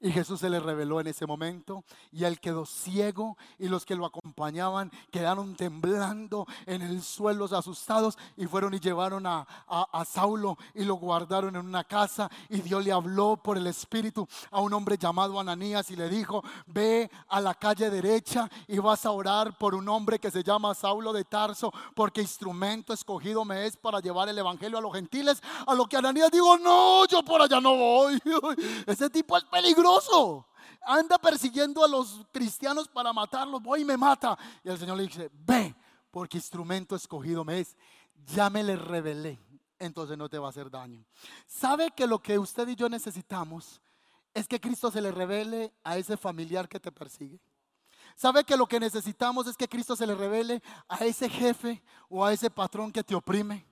Y Jesús se le reveló en ese momento y él quedó ciego y los que lo acompañaban quedaron temblando en el suelo asustados y fueron y llevaron a, a, Saulo y lo guardaron en una casa y Dios le habló por el Espíritu a un hombre llamado Ananías y le dijo, ve a la calle derecha y vas a orar por un hombre que se llama Saulo de Tarso porque instrumento escogido me es para llevar el Evangelio a los gentiles. A lo que Ananías dijo, no, yo por allá no voy. [LAUGHS] Ese tipo es peligroso Anda persiguiendo a los cristianos para matarlos. Voy y me mata. Y el Señor le dice, ve, porque instrumento escogido me es. Ya me le revelé. Entonces no te va a hacer daño. ¿Sabe que lo que usted y yo necesitamos es que Cristo se le revele a ese familiar que te persigue? ¿Sabe que lo que necesitamos es que Cristo se le revele a ese jefe o a ese patrón que te oprime?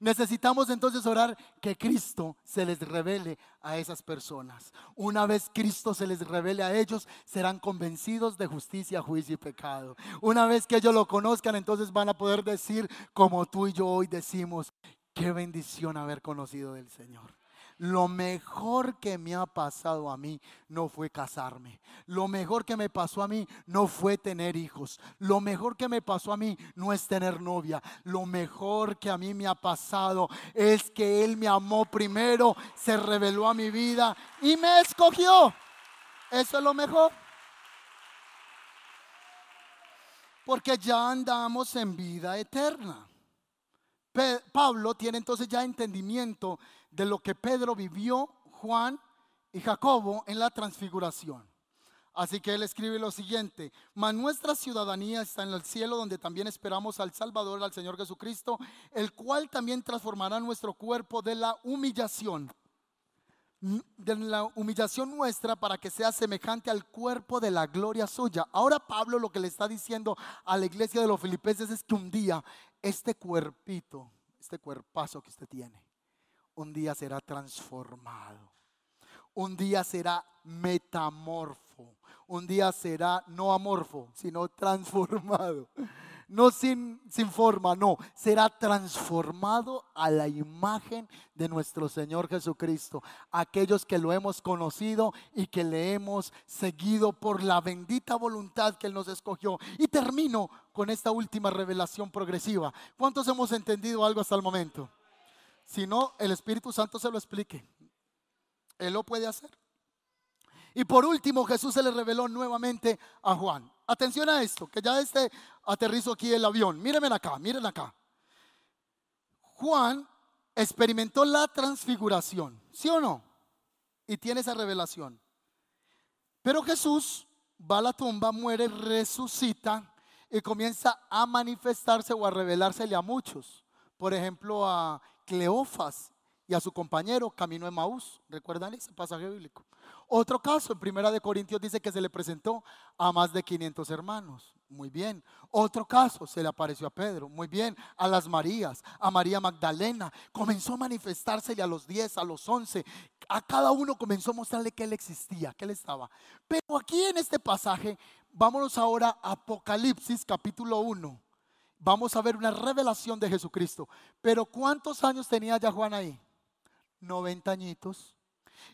Necesitamos entonces orar que Cristo se les revele a esas personas. Una vez Cristo se les revele a ellos, serán convencidos de justicia, juicio y pecado. Una vez que ellos lo conozcan, entonces van a poder decir, como tú y yo hoy decimos, qué bendición haber conocido del Señor. Lo mejor que me ha pasado a mí no fue casarme. Lo mejor que me pasó a mí no fue tener hijos. Lo mejor que me pasó a mí no es tener novia. Lo mejor que a mí me ha pasado es que Él me amó primero, se reveló a mi vida y me escogió. Eso es lo mejor. Porque ya andamos en vida eterna. Pablo tiene entonces ya entendimiento de lo que Pedro vivió, Juan y Jacobo en la transfiguración. Así que él escribe lo siguiente, mas nuestra ciudadanía está en el cielo donde también esperamos al Salvador, al Señor Jesucristo, el cual también transformará nuestro cuerpo de la humillación, de la humillación nuestra para que sea semejante al cuerpo de la gloria suya. Ahora Pablo lo que le está diciendo a la iglesia de los filipenses es que un día este cuerpito, este cuerpazo que usted tiene, un día será transformado. Un día será metamorfo. Un día será no amorfo, sino transformado. No sin, sin forma, no. Será transformado a la imagen de nuestro Señor Jesucristo. Aquellos que lo hemos conocido y que le hemos seguido por la bendita voluntad que Él nos escogió. Y termino con esta última revelación progresiva. ¿Cuántos hemos entendido algo hasta el momento? Si no, el Espíritu Santo se lo explique. Él lo puede hacer. Y por último, Jesús se le reveló nuevamente a Juan. Atención a esto, que ya este aterrizo aquí el avión. Mírenme acá, miren acá. Juan experimentó la transfiguración, ¿sí o no? Y tiene esa revelación. Pero Jesús va a la tumba, muere, resucita y comienza a manifestarse o a revelársele a muchos. Por ejemplo, a Cleofas y a su compañero camino de Maús. ¿Recuerdan ese pasaje bíblico? Otro caso, en Primera de Corintios dice que se le presentó a más de 500 hermanos. Muy bien. Otro caso, se le apareció a Pedro. Muy bien. A las Marías, a María Magdalena. Comenzó a manifestársele a los 10, a los 11. A cada uno comenzó a mostrarle que él existía, que él estaba. Pero aquí en este pasaje, vámonos ahora a Apocalipsis capítulo 1. Vamos a ver una revelación de Jesucristo. Pero ¿cuántos años tenía ya Juan ahí? 90 añitos.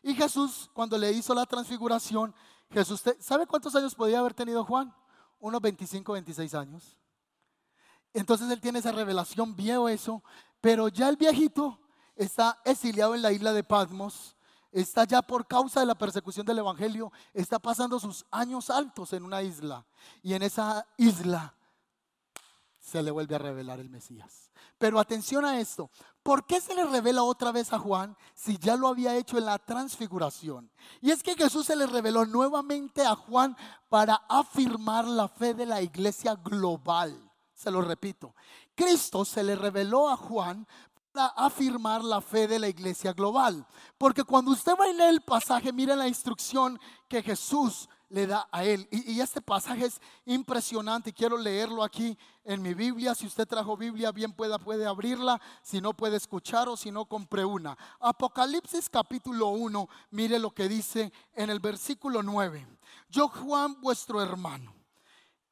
Y Jesús, cuando le hizo la transfiguración, Jesús, ¿sabe cuántos años podía haber tenido Juan? Unos 25, 26 años. Entonces él tiene esa revelación, vio eso, pero ya el viejito está exiliado en la isla de Patmos, está ya por causa de la persecución del Evangelio, está pasando sus años altos en una isla. Y en esa isla se le vuelve a revelar el Mesías. Pero atención a esto, ¿por qué se le revela otra vez a Juan si ya lo había hecho en la transfiguración? Y es que Jesús se le reveló nuevamente a Juan para afirmar la fe de la iglesia global. Se lo repito, Cristo se le reveló a Juan para afirmar la fe de la iglesia global. Porque cuando usted va a leer el pasaje, mire la instrucción que Jesús le da a él. Y, este pasaje es impresionante. Quiero leerlo aquí en mi Biblia. Si usted trajo Biblia, bien pueda, puede abrirla. Si no, puede escuchar o si no, compre una. Apocalipsis capítulo 1, mire lo que dice en el versículo 9. Yo, Juan, vuestro hermano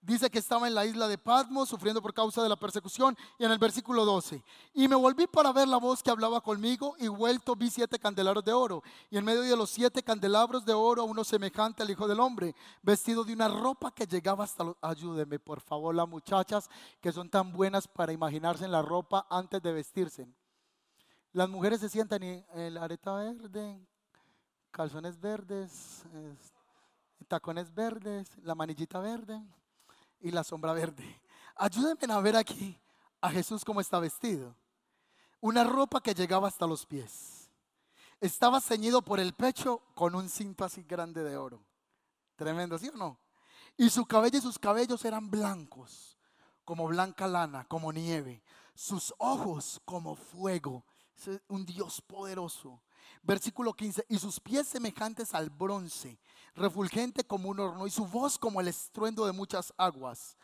Dice que estaba en la isla de Patmos sufriendo por causa de la persecución. Y en el versículo 12, y me volví para ver la voz que hablaba conmigo y vuelto vi siete candelabros de oro. Y en medio de los siete candelabros de oro uno semejante al Hijo del Hombre, vestido de una ropa que llegaba hasta los... Ayúdeme, por favor, las muchachas que son tan buenas para imaginarse en la ropa antes de vestirse. Las mujeres se sientan y el areta verde, calzones verdes, tacones verdes, la manillita verde y la sombra verde. Ayúdenme a ver aquí a Jesús cómo está vestido. Una ropa que llegaba hasta los pies. Estaba ceñido por el pecho con un cinto así grande de oro. Tremendo, ¿sí o no? Y su cabello y sus cabellos eran blancos, como blanca lana, como nieve. Sus ojos como fuego. Un Dios poderoso. Versículo 15. Y sus pies semejantes al bronce refulgente como un horno y su voz como el estruendo de muchas aguas.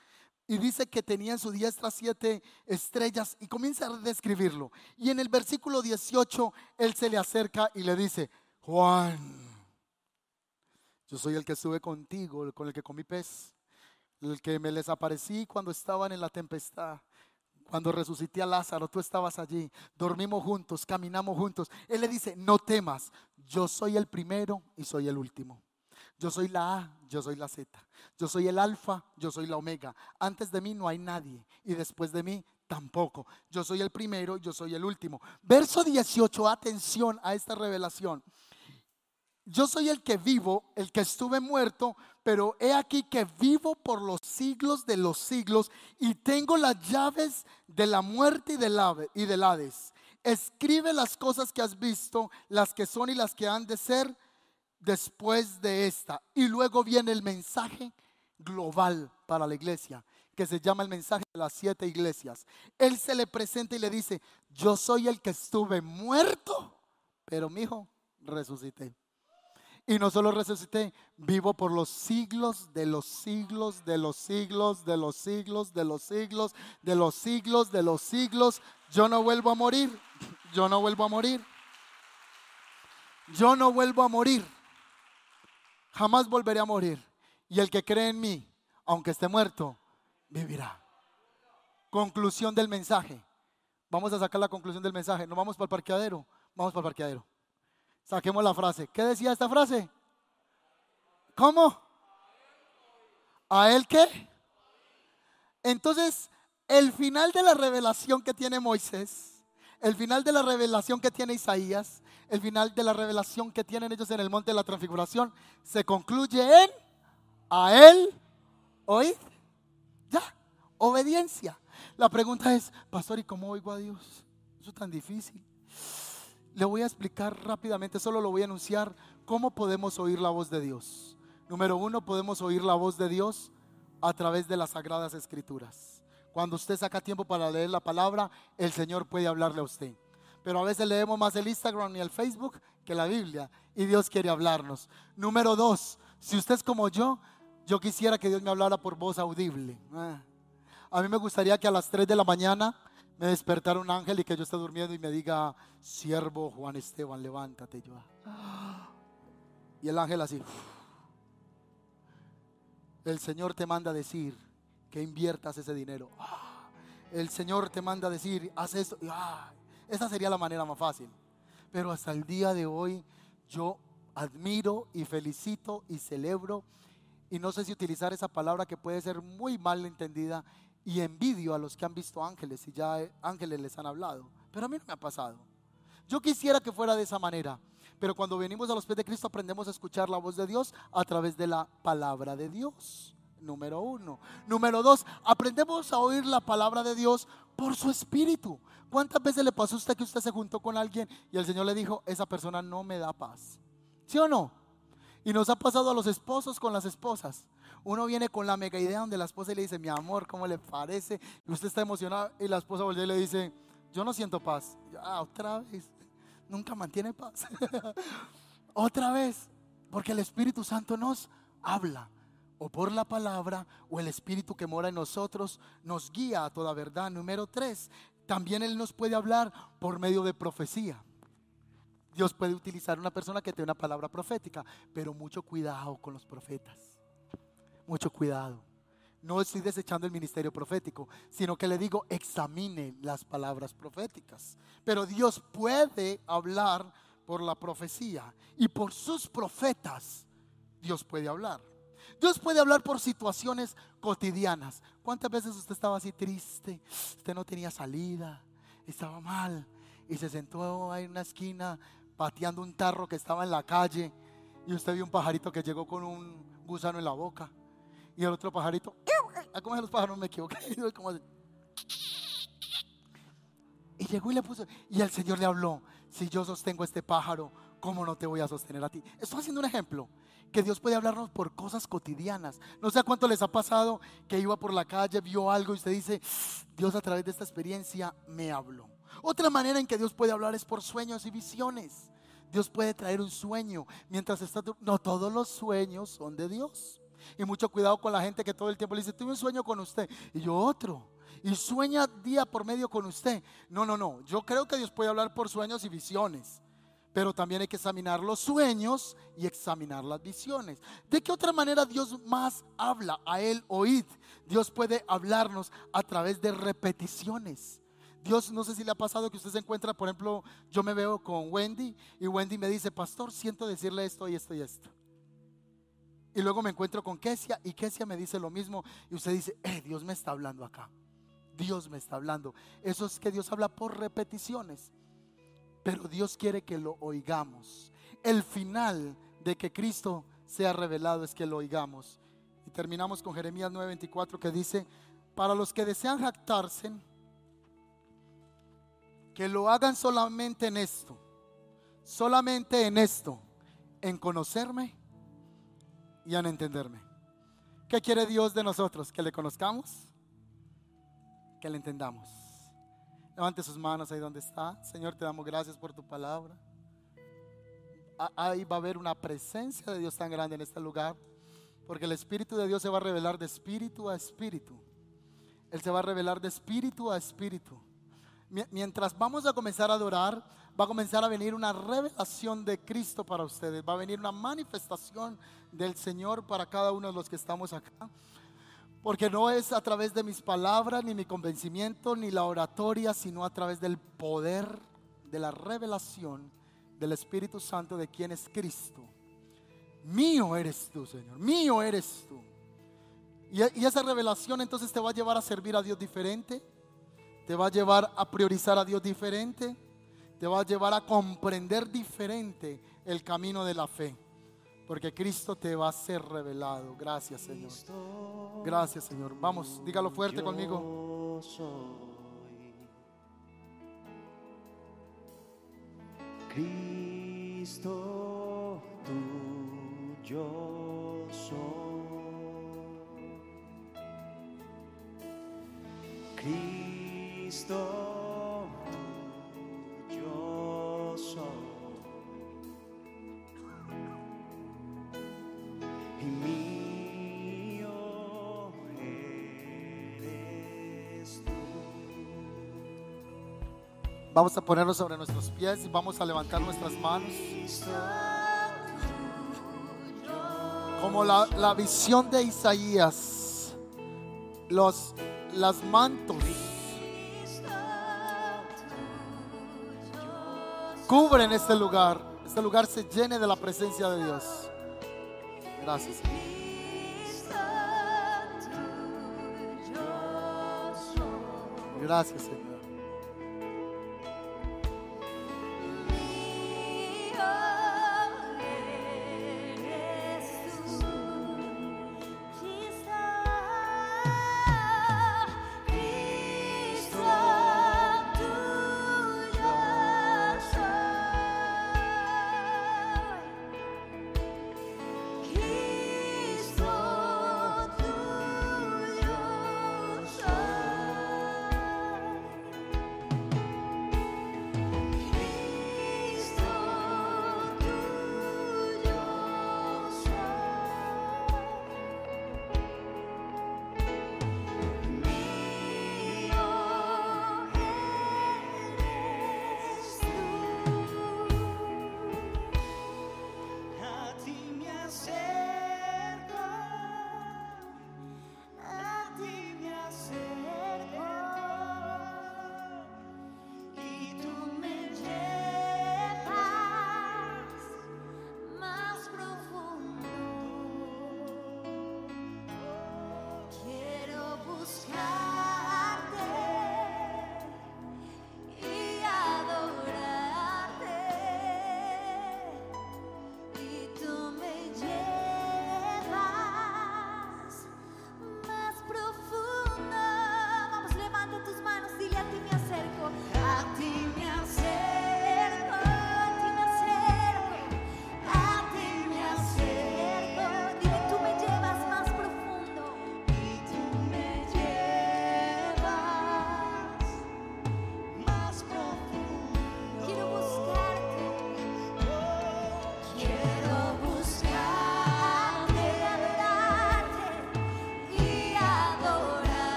Y dice que tenía en su diestra siete estrellas y comienza a describirlo. Y en el versículo 18 él se le acerca y le dice, Juan, yo soy el que estuve contigo, con el que comí pez, el que me les aparecí cuando estaban en la tempestad. Cuando resucité a Lázaro, tú estabas allí, dormimos juntos, caminamos juntos. Él le dice, no temas, yo soy el primero y soy el último. Yo soy la A, yo soy la Z. Yo soy el alfa, yo soy la omega. Antes de mí no hay nadie y después de mí tampoco. Yo soy el primero, yo soy el último. Verso 18, atención a esta revelación. Yo soy el que vivo, el que estuve muerto, pero he aquí que vivo por los siglos de los siglos y tengo las llaves de la muerte y del, y del Hades. Escribe las cosas que has visto, las que son y las que han de ser después de esta. Y luego viene el mensaje global para la iglesia, que se llama el mensaje de las siete iglesias. Él se le presenta y le dice, yo soy el que estuve muerto, pero mi hijo resucité. Y no solo resucité, vivo por los siglos de los siglos, de los siglos, de los siglos, de los siglos, de los siglos, de los siglos. Yo no vuelvo a morir, [LAUGHS] yo no vuelvo a morir. Yo no vuelvo a morir jamás volveré a morir. Y el que cree en mí, aunque esté muerto, vivirá. Conclusión del mensaje. Vamos a sacar la conclusión del mensaje. No vamos para el parqueadero, vamos para el parqueadero. Saquemos la frase. ¿Qué decía esta frase? ¿Cómo? ¿A él qué? Entonces, el final de la revelación que tiene Moisés, el final de la revelación que tiene Isaías, el final de la revelación que tienen ellos en el monte de la transfiguración se concluye en a él oíd. Ya, obediencia. La pregunta es, pastor, ¿y cómo oigo a Dios? Eso es tan difícil. Le voy a explicar rápidamente, solo lo voy a anunciar, cómo podemos oír la voz de Dios. Número uno, podemos oír la voz de Dios a través de las sagradas escrituras. Cuando usted saca tiempo para leer la palabra, el Señor puede hablarle a usted. Pero a veces leemos más el Instagram y el Facebook que la Biblia y Dios quiere hablarnos. Número dos, si usted es como yo, yo quisiera que Dios me hablara por voz audible. Ah. A mí me gustaría que a las 3 de la mañana me despertara un ángel y que yo esté durmiendo y me diga, siervo Juan Esteban, levántate yo. Y el ángel así. El Señor te manda decir que inviertas ese dinero. El Señor te manda decir, haz esto. Esa sería la manera más fácil. Pero hasta el día de hoy yo admiro y felicito y celebro y no sé si utilizar esa palabra que puede ser muy mal entendida y envidio a los que han visto ángeles y ya ángeles les han hablado. Pero a mí no me ha pasado. Yo quisiera que fuera de esa manera. Pero cuando venimos a los pies de Cristo aprendemos a escuchar la voz de Dios a través de la palabra de Dios. Número uno. Número dos, aprendemos a oír la palabra de Dios por su espíritu. ¿Cuántas veces le pasó a usted que usted se juntó con alguien y el Señor le dijo, esa persona no me da paz? ¿Sí o no? Y nos ha pasado a los esposos con las esposas. Uno viene con la mega idea donde la esposa le dice, mi amor, ¿cómo le parece? Y usted está emocionado y la esposa volvió y le dice, yo no siento paz. Ah, otra vez. Nunca mantiene paz. [LAUGHS] otra vez. Porque el Espíritu Santo nos habla. O por la palabra o el Espíritu que mora en nosotros nos guía a toda verdad. Número tres, también Él nos puede hablar por medio de profecía. Dios puede utilizar una persona que tenga una palabra profética, pero mucho cuidado con los profetas. Mucho cuidado. No estoy desechando el ministerio profético, sino que le digo, examine las palabras proféticas. Pero Dios puede hablar por la profecía y por sus profetas Dios puede hablar. Dios puede hablar por situaciones cotidianas. ¿Cuántas veces usted estaba así triste? Usted no tenía salida, estaba mal y se sentó en una esquina pateando un tarro que estaba en la calle y usted vio un pajarito que llegó con un gusano en la boca y el otro pajarito, ¿cómo es los pájaros? Me equivoqué. [LAUGHS] Y llegó y le puso, y el Señor le habló, si yo sostengo este pájaro, ¿cómo no te voy a sostener a ti? Estoy haciendo un ejemplo, que Dios puede hablarnos por cosas cotidianas. No sé a cuánto les ha pasado que iba por la calle, vio algo y usted dice, Dios a través de esta experiencia me habló. Otra manera en que Dios puede hablar es por sueños y visiones. Dios puede traer un sueño mientras está... No todos los sueños son de Dios. Y mucho cuidado con la gente que todo el tiempo le dice, tuve un sueño con usted. Y yo otro. Y sueña día por medio con usted. No, no, no. Yo creo que Dios puede hablar por sueños y visiones. Pero también hay que examinar los sueños y examinar las visiones. ¿De qué otra manera Dios más habla? A Él oíd. Dios puede hablarnos a través de repeticiones. Dios, no sé si le ha pasado que usted se encuentra, por ejemplo, yo me veo con Wendy y Wendy me dice, pastor, siento decirle esto y esto y esto. Y luego me encuentro con Kesia y Kesia me dice lo mismo y usted dice, eh, Dios me está hablando acá. Dios me está hablando. Eso es que Dios habla por repeticiones. Pero Dios quiere que lo oigamos. El final de que Cristo sea revelado es que lo oigamos. Y terminamos con Jeremías 9:24 que dice, para los que desean jactarse, que lo hagan solamente en esto, solamente en esto, en conocerme y en entenderme. ¿Qué quiere Dios de nosotros? Que le conozcamos, que le entendamos. Levante sus manos ahí donde está. Señor, te damos gracias por tu palabra. Ahí va a haber una presencia de Dios tan grande en este lugar, porque el Espíritu de Dios se va a revelar de espíritu a espíritu. Él se va a revelar de espíritu a espíritu mientras vamos a comenzar a adorar, va a comenzar a venir una revelación de Cristo para ustedes, va a venir una manifestación del Señor para cada uno de los que estamos acá. Porque no es a través de mis palabras, ni mi convencimiento, ni la oratoria, sino a través del poder de la revelación del Espíritu Santo de quien es Cristo. Mío eres tú, Señor, mío eres tú. Y, y esa revelación entonces te va a llevar a servir a Dios diferente te va a llevar a priorizar a Dios diferente, te va a llevar a comprender diferente el camino de la fe. Porque Cristo te va a ser revelado. Gracias, Señor. Gracias, Señor. Vamos, dígalo fuerte conmigo. Cristo, tú, yo soy. Cristo, Vamos a ponernos sobre nuestros pies y vamos a levantar nuestras manos. Como la, la visión de Isaías, los, las mantos cubren este lugar. Este lugar se llene de la presencia de Dios. Gracias. Gracias, Señor.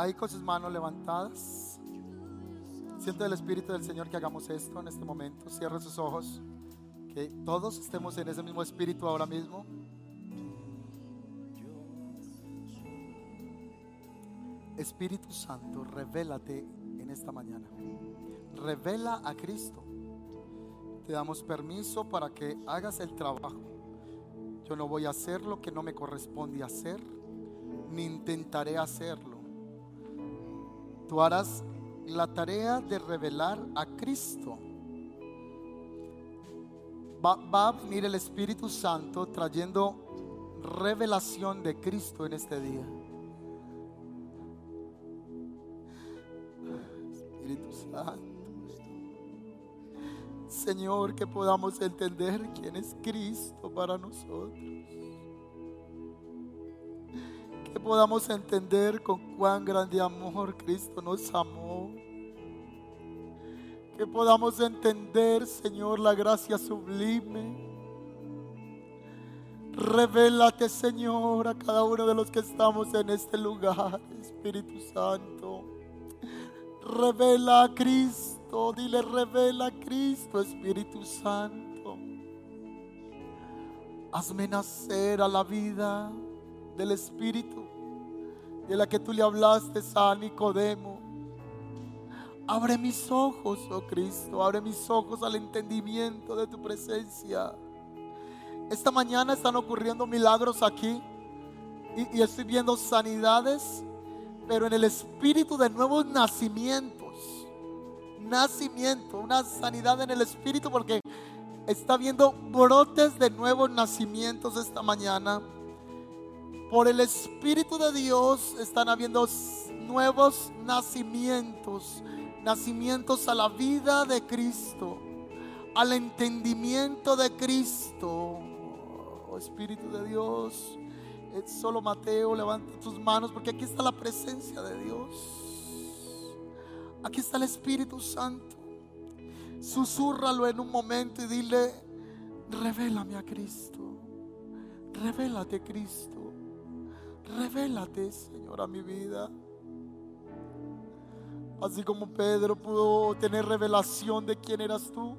Ahí con sus manos levantadas. Siento el Espíritu del Señor que hagamos esto en este momento. Cierre sus ojos. Que todos estemos en ese mismo espíritu ahora mismo. Espíritu Santo, revélate en esta mañana. Revela a Cristo. Te damos permiso para que hagas el trabajo. Yo no voy a hacer lo que no me corresponde hacer, ni intentaré hacerlo. Tú harás la tarea de revelar a Cristo. Va, va a venir el Espíritu Santo trayendo revelación de Cristo en este día. Espíritu Santo. Señor, que podamos entender quién es Cristo para nosotros. Que podamos entender con cuán grande amor Cristo nos amó. Que podamos entender, Señor, la gracia sublime. Revélate, Señor, a cada uno de los que estamos en este lugar, Espíritu Santo. Revela a Cristo, dile, revela a Cristo, Espíritu Santo. Hazme nacer a la vida del Espíritu, de la que tú le hablaste a Nicodemo. Abre mis ojos, oh Cristo, abre mis ojos al entendimiento de tu presencia. Esta mañana están ocurriendo milagros aquí y, y estoy viendo sanidades, pero en el espíritu de nuevos nacimientos. Nacimiento, una sanidad en el espíritu porque está viendo brotes de nuevos nacimientos esta mañana. Por el Espíritu de Dios están habiendo nuevos nacimientos, nacimientos a la vida de Cristo, al entendimiento de Cristo. Oh, Espíritu de Dios, es solo Mateo, levanta tus manos porque aquí está la presencia de Dios. Aquí está el Espíritu Santo. Susúrralo en un momento y dile, revélame a Cristo. Revélate, Cristo. Revélate, Señor, a mi vida. Así como Pedro pudo tener revelación de quién eras tú.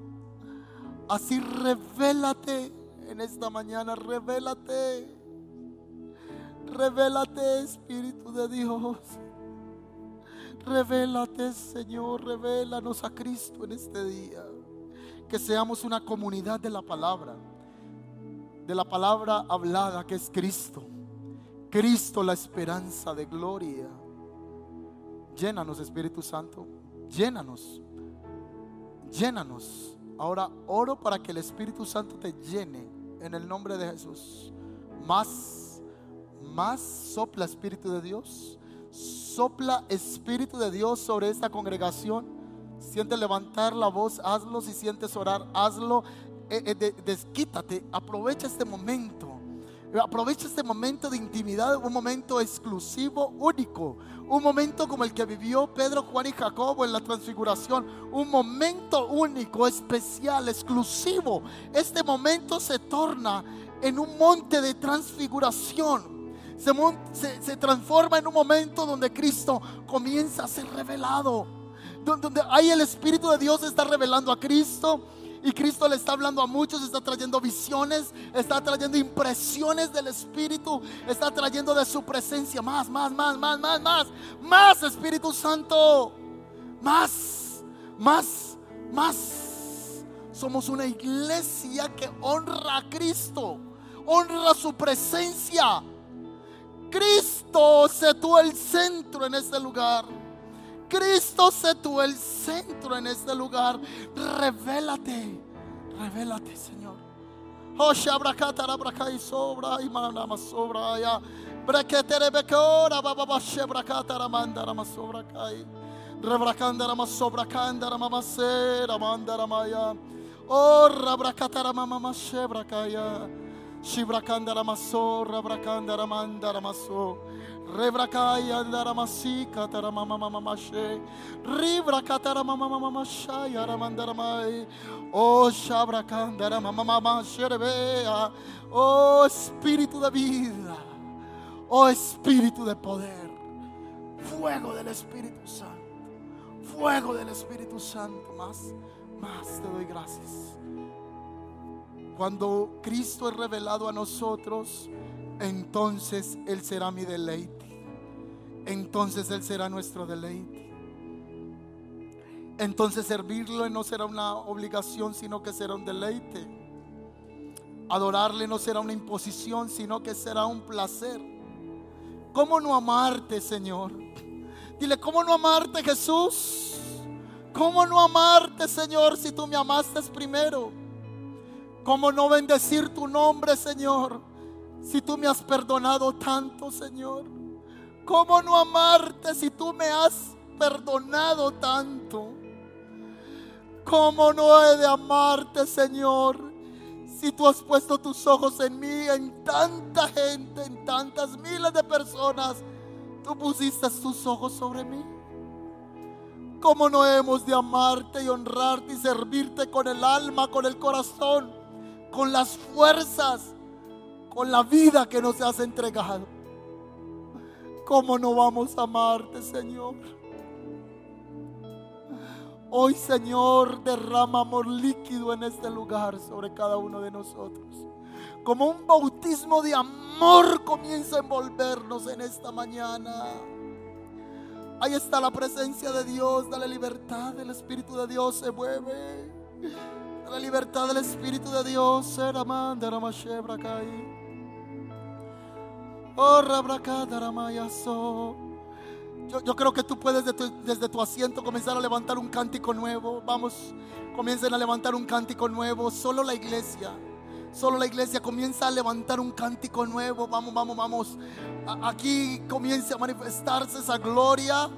Así revélate en esta mañana, revélate. Revélate, Espíritu de Dios. Revélate, Señor, revélanos a Cristo en este día. Que seamos una comunidad de la palabra, de la palabra hablada que es Cristo. Cristo la esperanza de gloria. Llénanos, Espíritu Santo. Llénanos. Llénanos. Ahora oro para que el Espíritu Santo te llene en el nombre de Jesús. Más, más sopla Espíritu de Dios. Sopla Espíritu de Dios sobre esta congregación. Siente levantar la voz, hazlo. Si sientes orar, hazlo. Eh, eh, de- desquítate, aprovecha este momento. Aprovecha este momento de intimidad, un momento exclusivo, único. Un momento como el que vivió Pedro, Juan y Jacobo en la transfiguración. Un momento único, especial, exclusivo. Este momento se torna en un monte de transfiguración. Se, transforma en un momento donde Cristo comienza a ser revelado. Don- Donde ahí el Espíritu de Dios está revelando a Cristo. Y Cristo le está hablando a muchos, está trayendo visiones, está trayendo impresiones del Espíritu, está trayendo de su presencia más, más, más, más, más, más, más Espíritu Santo, más, más, más. Somos una iglesia que honra a Cristo, honra su presencia. Cristo se tú el centro en este lugar. Cristo se tú el centro en este lugar. Revélate, revélate, Señor. Oh, brakai sobra, imana masobra ya. Breketere bekora, baba shebrakatara mandara masobra kai. Rebrakandara masobra kandara mamasera mandara maya. Oh, rabrakatara mama mashebra kaya. Shibrakandara maso, rabrakandara mandara maso. Rebrakaya andara masika tara mama mama mashe. Ribrakatara mama mama mashaya ramandara mai. Oh shabrakandara mama mama sherebea. Oh espíritu de vida. Oh espíritu de poder. Fuego del Espíritu Santo. Fuego del Espíritu Santo. Más, más te doy gracias. Cuando Cristo es revelado a nosotros, entonces Él será mi deleite. Entonces Él será nuestro deleite. Entonces servirlo no será una obligación, sino que será un deleite. Adorarle no será una imposición, sino que será un placer. ¿Cómo no amarte, Señor? Dile, ¿cómo no amarte, Jesús? ¿Cómo no amarte, Señor, si tú me amaste primero? ¿Cómo no bendecir tu nombre, Señor, si tú me has perdonado tanto, Señor? ¿Cómo no amarte si tú me has perdonado tanto? ¿Cómo no he de amarte, Señor? Si tú has puesto tus ojos en mí, en tanta gente, en tantas miles de personas, tú pusiste tus ojos sobre mí. ¿Cómo no hemos de amarte y honrarte y servirte con el alma, con el corazón, con las fuerzas, con la vida que nos has entregado? ¿Cómo no vamos a amarte, Señor? Hoy, Señor, derrama amor líquido en este lugar sobre cada uno de nosotros. Como un bautismo de amor comienza a envolvernos en esta mañana. Ahí está la presencia de Dios, dale libertad, el Espíritu de Dios se mueve. La libertad del Espíritu de Dios, será mandara mashebra kai. Oh. Yo, yo creo que tú puedes desde tu, desde tu asiento comenzar a levantar un cántico nuevo. Vamos, comiencen a levantar un cántico nuevo. Solo la iglesia. Solo la iglesia comienza a levantar un cántico nuevo. Vamos, vamos, vamos. Aquí comienza a manifestarse esa gloria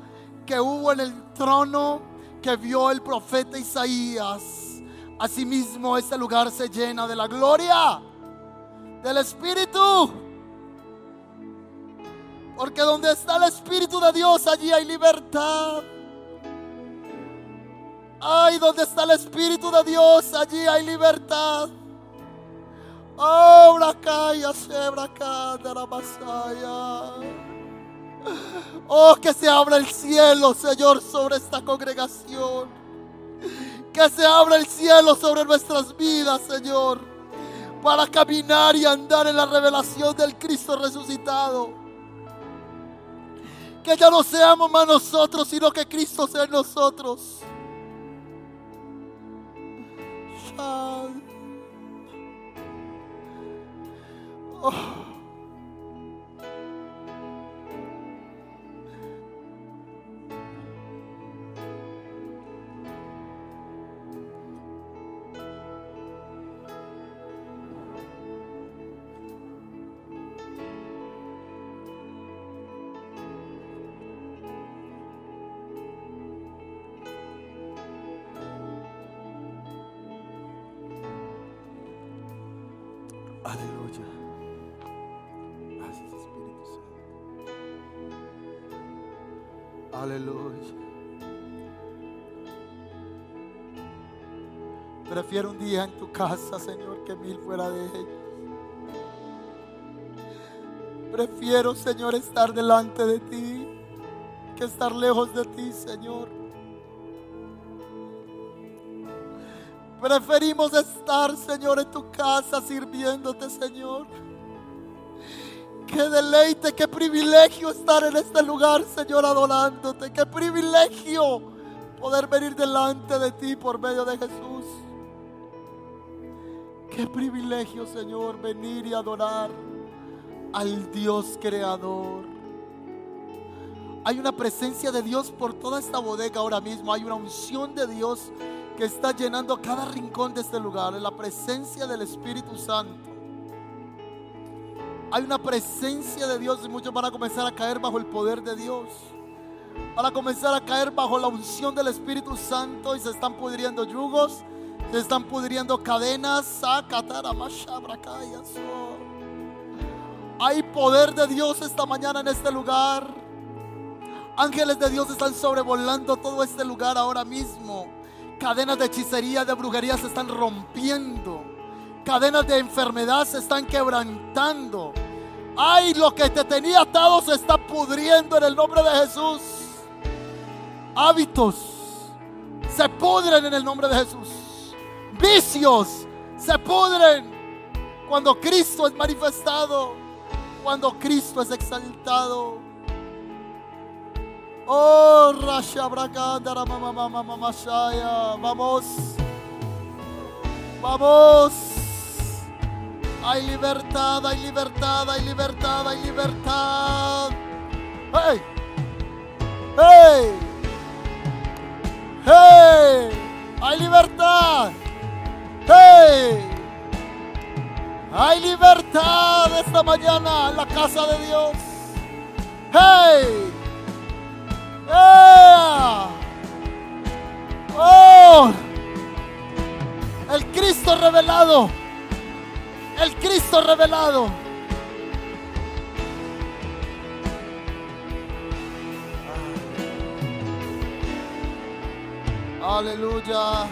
que hubo en el trono que vio el profeta Isaías. Asimismo, este lugar se llena de la gloria del Espíritu. Porque donde está el Espíritu de Dios, allí hay libertad. Ay, donde está el Espíritu de Dios, allí hay libertad. Oh, bracaya, sebracaya, masaya. Oh, que se abra el cielo, Señor, sobre esta congregación. Que se abra el cielo sobre nuestras vidas, Señor. Para caminar y andar en la revelación del Cristo resucitado. Que ya no seamos más nosotros, sino que Cristo sea en nosotros. Aleluya. Prefiero un día en tu casa, Señor, que mil fuera de ella. Prefiero, Señor, estar delante de ti que estar lejos de ti, Señor. Preferimos estar, Señor, en tu casa sirviéndote, Señor. Qué deleite, qué privilegio estar en este lugar, Señor, adorándote. Qué privilegio poder venir delante de ti por medio de Jesús. Qué privilegio, Señor, venir y adorar al Dios creador. Hay una presencia de Dios por toda esta bodega ahora mismo. Hay una unción de Dios que está llenando cada rincón de este lugar. La presencia del Espíritu Santo. Hay una presencia de Dios y muchos van a comenzar a caer bajo el poder de Dios. Van a comenzar a caer bajo la unción del Espíritu Santo y se están pudriendo yugos, se están pudriendo cadenas. Hay poder de Dios esta mañana en este lugar. Ángeles de Dios están sobrevolando todo este lugar ahora mismo. Cadenas de hechicería, de brujería se están rompiendo. Cadenas de enfermedad se están quebrantando. Ay, lo que te tenía atado se está pudriendo en el nombre de Jesús. Hábitos se pudren en el nombre de Jesús. Vicios se pudren cuando Cristo es manifestado, cuando Cristo es exaltado. Oh, Rasha. Vamos. Vamos. Hay libertad, hay libertad, hay libertad, hay libertad. ¡Hey! ¡Hey! ¡Hey! ¡Hay libertad! ¡Hey! Hay libertad esta mañana en la casa de Dios. ¡Hey! ¡Eh! ¡Oh! El Cristo revelado. El Cristo revelado. Aleluya.